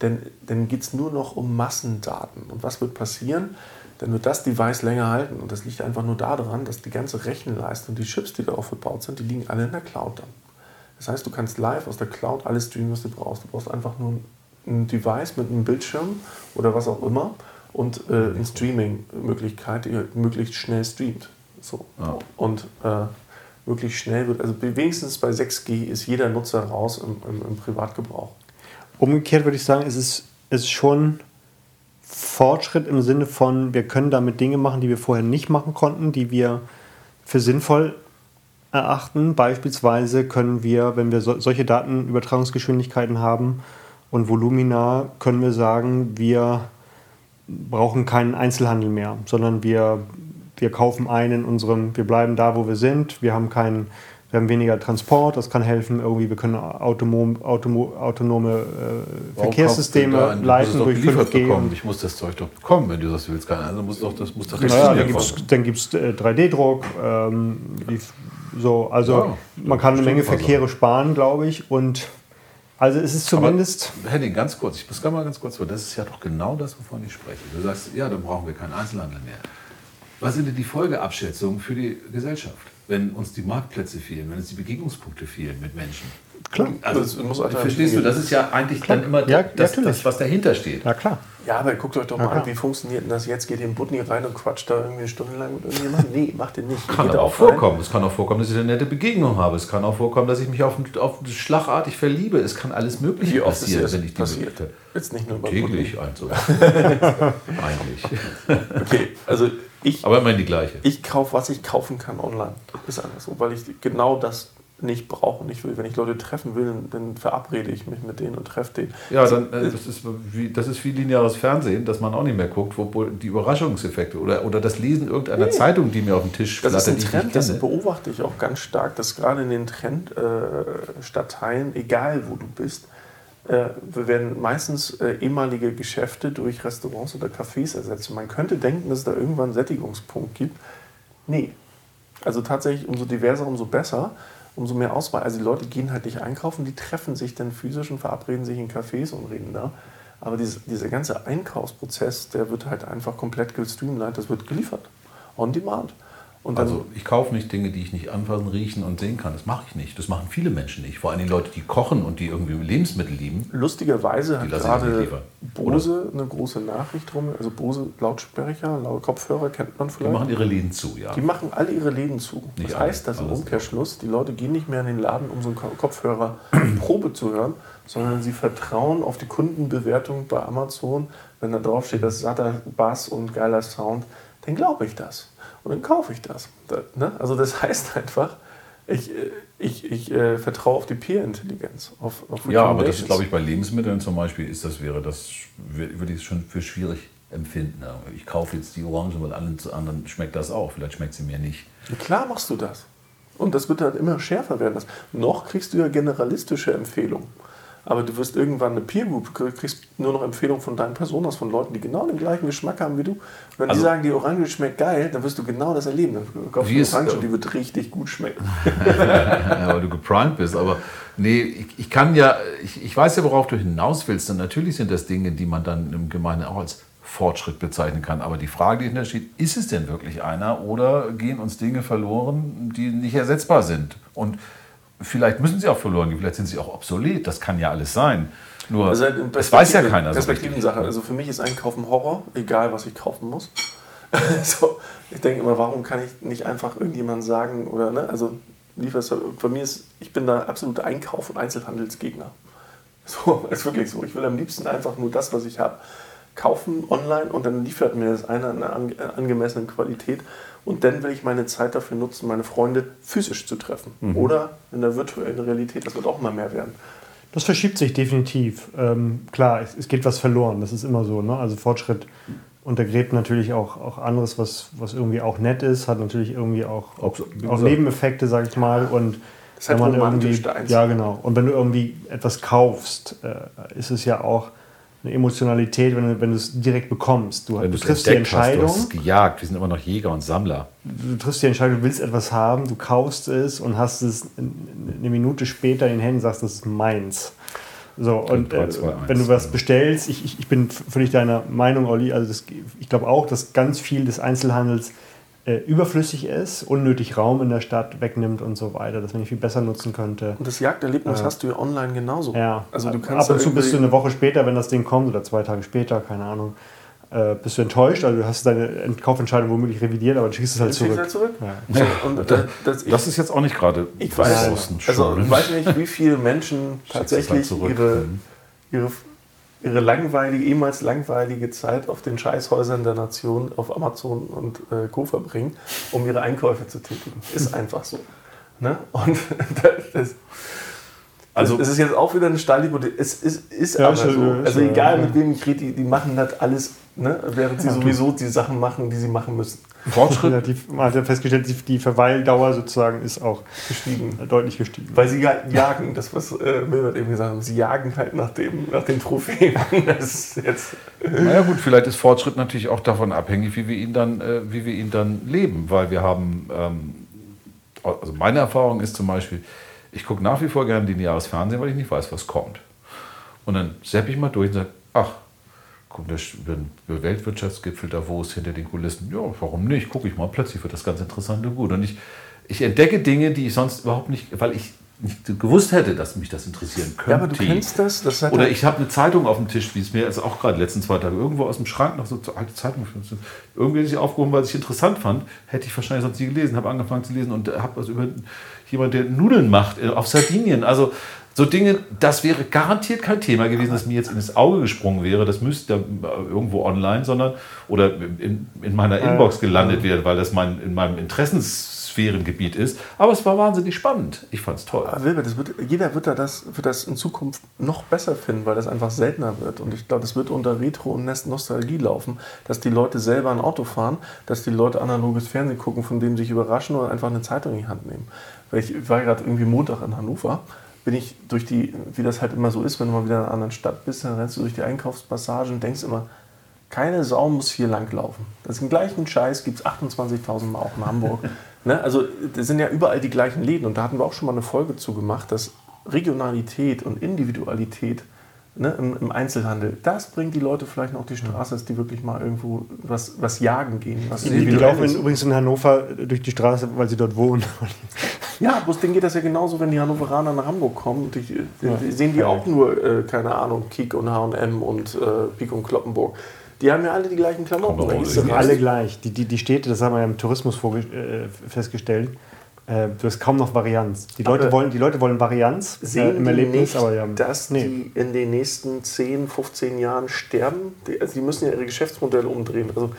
dann, dann geht es nur noch um Massendaten. Und was wird passieren? Dann wird das Device länger halten. Und das liegt einfach nur daran, dass die ganze Rechenleistung, die Chips, die darauf verbaut sind, die liegen alle in der Cloud dann. Das heißt, du kannst live aus der Cloud alles streamen, was du brauchst. Du brauchst einfach nur ein Device mit einem Bildschirm oder was auch immer und äh, eine Streaming-Möglichkeit, die möglichst schnell streamt. So. Ja. Und äh, möglichst schnell wird, also wenigstens bei 6G ist jeder Nutzer raus im, im, im Privatgebrauch. Umgekehrt würde ich sagen, es ist, es ist schon Fortschritt im Sinne von, wir können damit Dinge machen, die wir vorher nicht machen konnten, die wir für sinnvoll erachten. Beispielsweise können wir, wenn wir so, solche Datenübertragungsgeschwindigkeiten haben und Volumina, können wir sagen, wir brauchen keinen Einzelhandel mehr, sondern wir, wir kaufen ein in unserem, wir bleiben da, wo wir sind, wir haben keinen wir haben weniger Transport, das kann helfen. Irgendwie, wir können autonom, automo, autonome äh, Verkehrssysteme leiten durch 5G. Bekommen? Ich muss das Zeug doch bekommen, wenn du das willst. Also muss doch, das muss doch naja, Dann gibt es äh, 3D-Druck. Ähm, so, also ja, man kann eine Menge Verkehre sparen, glaube ich. Und also es ist zumindest. Aber, Henning, ganz kurz, ich muss mal ganz kurz vor. Das ist ja doch genau das, wovon ich spreche. Du sagst, ja, dann brauchen wir keinen Einzelhandel mehr. Was sind denn die Folgeabschätzungen für die Gesellschaft? wenn uns die Marktplätze fehlen, wenn uns die Begegnungspunkte fehlen mit Menschen. Klar. Also, das muss auch verstehst du, das ist ja eigentlich klar. dann immer ja, das, das, was dahinter steht. Ja, klar. Ja, aber guckt euch doch mal an, wie funktioniert denn das jetzt? Geht ihr in Butni rein und quatscht da irgendwie eine Stunde lang mit irgendjemandem? Nee, macht ihr nicht. Kann aber auch vorkommen. Rein. Es kann auch vorkommen, dass ich eine nette Begegnung habe. Es kann auch vorkommen, dass ich mich auf, auf schlagartig verliebe. Es kann alles Mögliche wie oft passieren, wenn ich die passiert. Jetzt nicht nur bei Täglich, also. Eigentlich. Okay, also ich, aber immerhin die gleiche. Ich kaufe, was ich kaufen kann online. Ist so, weil ich genau das nicht brauche und nicht will. Wenn ich Leute treffen will, dann verabrede ich mich mit denen und treffe den. Ja, dann, äh, das, ist wie, das ist wie lineares Fernsehen, dass man auch nicht mehr guckt, wo die Überraschungseffekte oder, oder das Lesen irgendeiner nee. Zeitung, die mir auf dem Tisch das flattert. Das ist ein Trend, das beobachte ich auch ganz stark, dass gerade in den Trendstadtteilen, äh, egal wo du bist, äh, werden meistens äh, ehemalige Geschäfte durch Restaurants oder Cafés ersetzt. Man könnte denken, dass es da irgendwann einen Sättigungspunkt gibt. Nee. Also tatsächlich, umso diverser, umso besser, umso mehr Auswahl. Also die Leute gehen halt nicht einkaufen, die treffen sich dann physisch und verabreden sich in Cafés und reden da. Aber diese, dieser ganze Einkaufsprozess, der wird halt einfach komplett gestreamlined, das wird geliefert. On demand also ich kaufe nicht Dinge, die ich nicht anfassen, riechen und sehen kann. Das mache ich nicht. Das machen viele Menschen nicht. Vor allem die Leute, die kochen und die irgendwie Lebensmittel lieben. Lustigerweise hat gerade Bose Oder? eine große Nachricht drum. Also Bose Lautsprecher, Kopfhörer kennt man vielleicht. Die machen ihre Läden zu, ja. Die machen alle ihre Läden zu. Nicht Was heißt das im Umkehrschluss? Die Leute gehen nicht mehr in den Laden, um so einen Kopfhörer Probe zu hören, sondern sie vertrauen auf die Kundenbewertung bei Amazon. Wenn da drauf steht, das satter Bass und geiler Sound, dann glaube ich das und dann kaufe ich das. das ne? Also das heißt einfach, ich, ich, ich äh, vertraue auf die Peer-Intelligenz. Auf, auf ja, aber das ist, glaube ich, bei Lebensmitteln zum Beispiel ist das, wäre das, würde ich es schon für schwierig empfinden. Ich kaufe jetzt die Orange, weil allen anderen schmeckt das auch. Vielleicht schmeckt sie mir nicht. Klar machst du das. Und das wird halt immer schärfer werden. Noch kriegst du ja generalistische Empfehlungen. Aber du wirst irgendwann eine Peer Group, kriegst nur noch Empfehlungen von deinen Personas, von Leuten, die genau den gleichen Geschmack haben wie du. Wenn also, die sagen, die Orange schmeckt geil, dann wirst du genau das erleben. Dann kaufst du eine Orange, ist, die wird richtig gut schmecken. ja, weil du geprimed bist. Aber nee, ich, ich kann ja, ich, ich weiß ja, worauf du hinaus willst. Und natürlich sind das Dinge, die man dann im Gemeinde auch als Fortschritt bezeichnen kann. Aber die Frage, die dahinter steht, ist es denn wirklich einer oder gehen uns Dinge verloren, die nicht ersetzbar sind? Und vielleicht müssen sie auch verloren gehen, vielleicht sind sie auch obsolet, das kann ja alles sein. Nur, also das weiß ja keiner. Perspektivensache. Also für mich ist Einkaufen Horror, egal was ich kaufen muss. so, ich denke immer, warum kann ich nicht einfach irgendjemand sagen, oder, ne, also bei mir ist, ich bin da absoluter Einkauf- und Einzelhandelsgegner. So, ist wirklich so. Ich will am liebsten einfach nur das, was ich habe, kaufen online und dann liefert mir das einer in einer angemessenen Qualität und dann will ich meine Zeit dafür nutzen, meine Freunde physisch zu treffen. Mhm. Oder in der virtuellen Realität. Das wird auch immer mehr werden. Das verschiebt sich definitiv. Ähm, klar, es, es, geht was verloren. Das ist immer so. Ne? Also Fortschritt untergräbt natürlich auch, auch anderes, was, was irgendwie auch nett ist, hat natürlich irgendwie auch, auch, auch Nebeneffekte, sag ich mal. Und das wenn man irgendwie, ja genau. Und wenn du irgendwie etwas kaufst, äh, ist es ja auch eine Emotionalität, wenn du, wenn du es direkt bekommst. Du, du triffst die Entscheidung. Hast, du hast gejagt, wir sind immer noch Jäger und Sammler. Du triffst die Entscheidung, du willst etwas haben, du kaufst es und hast es eine Minute später in den Händen und sagst, das ist meins. So, und äh, wenn du was bestellst, ich, ich, ich bin völlig deiner Meinung, Olli, also das, ich glaube auch, dass ganz viel des Einzelhandels überflüssig ist, unnötig Raum in der Stadt wegnimmt und so weiter, dass man ihn viel besser nutzen könnte. Und das Jagderlebnis äh, hast du ja online genauso. Ja, also du kannst ab und zu bist du eine Woche später, wenn das Ding kommt, oder zwei Tage später, keine Ahnung, äh, bist du enttäuscht, also du hast deine Kaufentscheidung womöglich revidiert, aber du schickst es halt zurück. Halt zurück. Ja. Und, äh, das, das, ist jetzt auch nicht gerade ich weiß, also, ich weiß nicht, wie viele Menschen tatsächlich halt ihre, mhm. ihre ihre langweilige, ehemals langweilige Zeit auf den Scheißhäusern der Nation auf Amazon und äh, Co. verbringen, um ihre Einkäufe zu tätigen. Ist einfach so. Ne? Und das, also, es ist jetzt auch wieder eine Stahlhypothese. Es ist, ist ja, aber so. Also egal mit wem ich rede, die, die machen das alles, ne? während sie ja, sowieso die Sachen machen, die sie machen müssen. Fortschritt. Ja, die, man hat ja festgestellt, die Verweildauer sozusagen ist auch gestiegen. deutlich gestiegen. Weil sie jagen, das was äh, Milbert eben gesagt hat, sie jagen halt nach, dem, nach den Trophäen. Das jetzt naja gut, vielleicht ist Fortschritt natürlich auch davon abhängig, wie wir ihn dann, äh, wie wir ihn dann leben, weil wir haben, ähm, also meine Erfahrung ist zum Beispiel, ich gucke nach wie vor gerne den Jahresfernsehen, weil ich nicht weiß, was kommt. Und dann seppe ich mal durch und sage, ach, kommt der Weltwirtschaftsgipfel Davos hinter den Kulissen. Ja, warum nicht? Gucke ich mal, plötzlich wird das ganz interessant und gut. Und ich, ich entdecke Dinge, die ich sonst überhaupt nicht, weil ich nicht gewusst hätte, dass mich das interessieren könnte. Ja, aber du kennst das. das Oder ich habe eine Zeitung auf dem Tisch, wie es mir also auch gerade letzten zwei Tage irgendwo aus dem Schrank noch so alte Zeitung. Irgendwie sich aufgehoben, weil ich interessant fand, hätte ich wahrscheinlich sonst nie gelesen. Habe angefangen zu lesen und habe was über jemand, der Nudeln macht äh, auf Sardinien. Also so Dinge, das wäre garantiert kein Thema gewesen, das mir jetzt ins Auge gesprungen wäre. Das müsste irgendwo online, sondern oder in, in meiner Inbox gelandet werden, weil das mein, in meinem Interessensphärengebiet ist. Aber es war wahnsinnig spannend. Ich fand es toll. Aber Wilbert, das wird, jeder wird, da das, wird das in Zukunft noch besser finden, weil das einfach seltener wird. Und ich glaube, das wird unter Retro und Nostalgie laufen, dass die Leute selber ein Auto fahren, dass die Leute analoges Fernsehen gucken, von dem sich überraschen oder einfach eine Zeitung in die Hand nehmen. Weil ich war gerade irgendwie Montag in Hannover bin ich durch die, wie das halt immer so ist, wenn du mal wieder in einer anderen Stadt bist, dann rennst du durch die Einkaufspassagen und denkst immer, keine Sau muss hier lang laufen. Das ist den gleichen Scheiß, gibt es 28.000 Mal auch in Hamburg. ne? Also das sind ja überall die gleichen Läden und da hatten wir auch schon mal eine Folge zu gemacht, dass Regionalität und Individualität ne, im, im, Einzelhandel, das bringt die Leute vielleicht noch auf die Straße, dass die wirklich mal irgendwo was, was jagen gehen. Was die, die laufen übrigens in Hannover durch die Straße, weil sie dort wohnen. Ja, bloß denen geht das ja genauso, wenn die Hannoveraner nach Hamburg kommen. Die, die, die sehen die auch nur, äh, keine Ahnung, Kik und H&M und äh, Pik und Kloppenburg. Die haben ja alle die gleichen Klamotten. Die sind alle gleich. Die, die, die Städte, das haben wir ja im Tourismus äh, festgestellt, äh, du hast kaum noch Varianz. Die Leute, wollen, die Leute wollen Varianz äh, sehen im Erlebnis, nicht, aber ja, dass nee. die in den nächsten 10, 15 Jahren sterben. Die, also die müssen ja ihre Geschäftsmodelle umdrehen. Also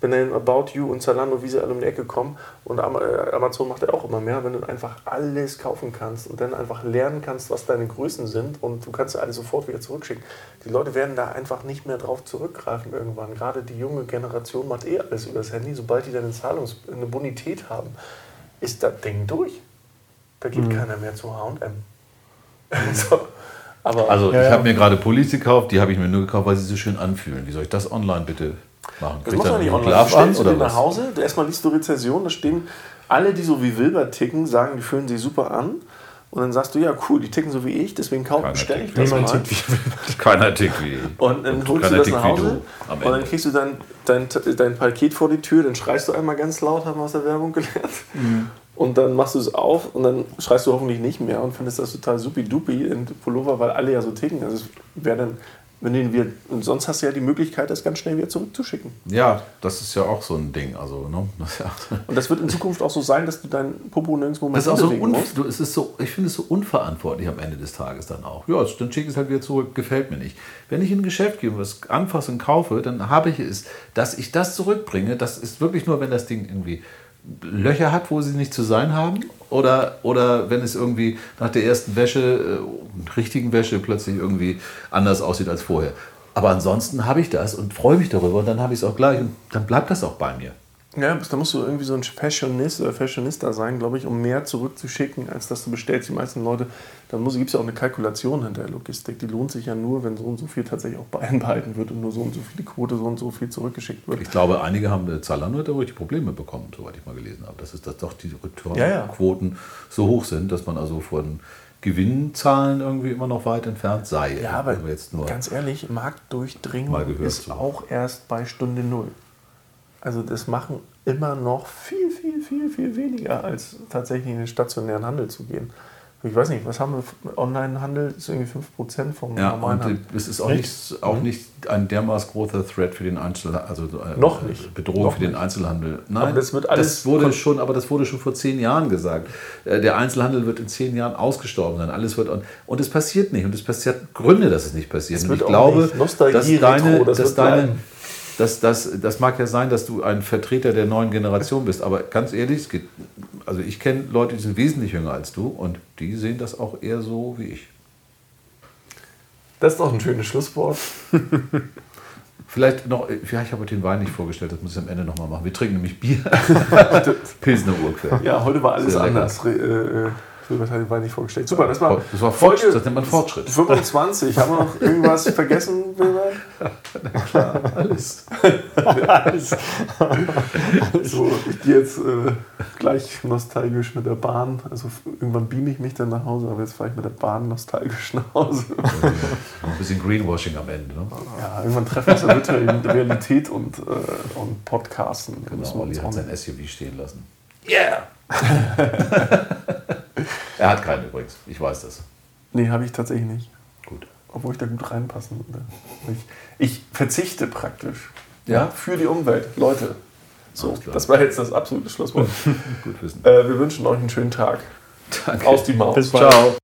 wenn dann About You und Zalando, wie sie alle um die Ecke kommen und äh, Amazon macht ja auch immer mehr, wenn du einfach alles kaufen kannst und dann einfach lernen kannst, was deine Größen sind und du kannst ja alles sofort wieder zurückschicken. Die Leute werden da einfach nicht mehr drauf zurückgreifen irgendwann. Gerade die junge Generation macht eh alles über das Handy, sobald die dann eine Zahlungs-, eine Bonität haben, ist das Ding durch. Da geht mhm. keiner mehr zu H&M. so. Aber also ja, ich habe mir gerade Pullis gekauft, die habe ich mir nur gekauft, weil sie so schön anfühlen. Wie soll ich das online bitte machen? Das muss man nicht online. Du stellst an, du nach Hause, erstmal liest du Rezession, da stehen alle, die so wie Wilbert ticken, sagen, die fühlen sich super an. Und dann sagst du, ja cool, die ticken so wie ich, deswegen bestelle ich das mal. Tickt wie Keiner tickt wie Und dann holst du das nach Hause und dann kriegst du dein, dein, dein Paket vor die Tür, dann schreist du einmal ganz laut, haben wir aus der Werbung gelernt. Mhm. Und dann machst du es auf und dann schreist du hoffentlich nicht mehr und findest das total supi-dupi in Pullover, weil alle ja so ticken. Also es wäre dann wenn den wir, und sonst hast du ja die Möglichkeit, das ganz schnell wieder zurückzuschicken. Ja, das ist ja auch so ein Ding. Also, ne? das ja und das wird in Zukunft auch so sein, dass du dein Popo nirgendwo mehr das ist auch so musst. es ist so, Ich finde es so unverantwortlich am Ende des Tages dann auch. Ja, dann schicke ich es halt wieder zurück, gefällt mir nicht. Wenn ich in ein Geschäft gehe und was anfasse und kaufe, dann habe ich es, dass ich das zurückbringe, das ist wirklich nur, wenn das Ding irgendwie Löcher hat, wo sie nicht zu sein haben? Oder, oder wenn es irgendwie nach der ersten Wäsche, äh, richtigen Wäsche, plötzlich irgendwie anders aussieht als vorher. Aber ansonsten habe ich das und freue mich darüber und dann habe ich es auch gleich und dann bleibt das auch bei mir. Ja, da musst du irgendwie so ein Fashionist oder Fashionista sein, glaube ich, um mehr zurückzuschicken, als dass du bestellst. Die meisten Leute, da gibt es ja auch eine Kalkulation hinter der Logistik. Die lohnt sich ja nur, wenn so und so viel tatsächlich auch behalten wird und nur so und so viel die Quote so und so viel zurückgeschickt wird. Ich glaube, einige haben äh, Zalando da wirklich Probleme bekommen, soweit ich mal gelesen habe. Dass, es, dass doch die Returnquoten ja, ja. so hoch sind, dass man also von Gewinnzahlen irgendwie immer noch weit entfernt sei. Ja, aber jetzt nur ganz ehrlich, Marktdurchdringung ist auch erst bei Stunde Null. Also das machen immer noch viel, viel, viel, viel weniger, als tatsächlich in den stationären Handel zu gehen. Ich weiß nicht, was haben wir? Online-Handel ist irgendwie 5% vom ja, normalen Handel. Es ist auch, nicht, auch mhm. nicht ein dermaßen großer Threat für den Einzelhandel, also äh, noch nicht. Bedrohung noch für den Einzelhandel. Nein, aber das wird alles. Das wurde schon, aber das wurde schon vor zehn Jahren gesagt. Äh, der Einzelhandel wird in zehn Jahren ausgestorben sein. Alles wird und es passiert nicht. Und es passiert Gründe, dass es nicht passiert. Es und ich glaube, dass deine, das dass deine das, das, das mag ja sein, dass du ein Vertreter der neuen Generation bist, aber ganz ehrlich, geht, also ich kenne Leute, die sind wesentlich jünger als du und die sehen das auch eher so wie ich. Das ist doch ein schönes Schlusswort. Vielleicht noch, ja, ich habe heute den Wein nicht vorgestellt, das muss ich am Ende nochmal machen. Wir trinken nämlich Bier. Pilsner Urquell. Ja, heute war alles anders. Re- Äh, hat den Wein nicht vorgestellt. Super, das war, Das war Fortschritt, das nennt man Fortschritt. 25. Haben wir noch irgendwas vergessen, Wilbert? Alles. So, ich gehe jetzt äh, gleich nostalgisch mit der Bahn. Also irgendwann beame ich mich dann nach Hause, aber jetzt fahre ich mit der Bahn nostalgisch nach Hause. Ein bisschen Greenwashing am Ende. Ne? Ja, irgendwann treffen wir uns ja virtuell in Realität und, äh, und Podcasten. Genau, Olli auch hat sein SUV stehen lassen. Yeah! Er hat keinen übrigens, ich weiß das. Nee, habe ich tatsächlich nicht. Gut. Obwohl ich da gut reinpassen würde. Ich, ich verzichte praktisch. Ja, für die Umwelt. Leute. So, das war jetzt das absolute Schlusswort. Gut wissen. äh, wir wünschen euch einen schönen Tag. Danke. Aus die Maus. Bis bald. Ciao.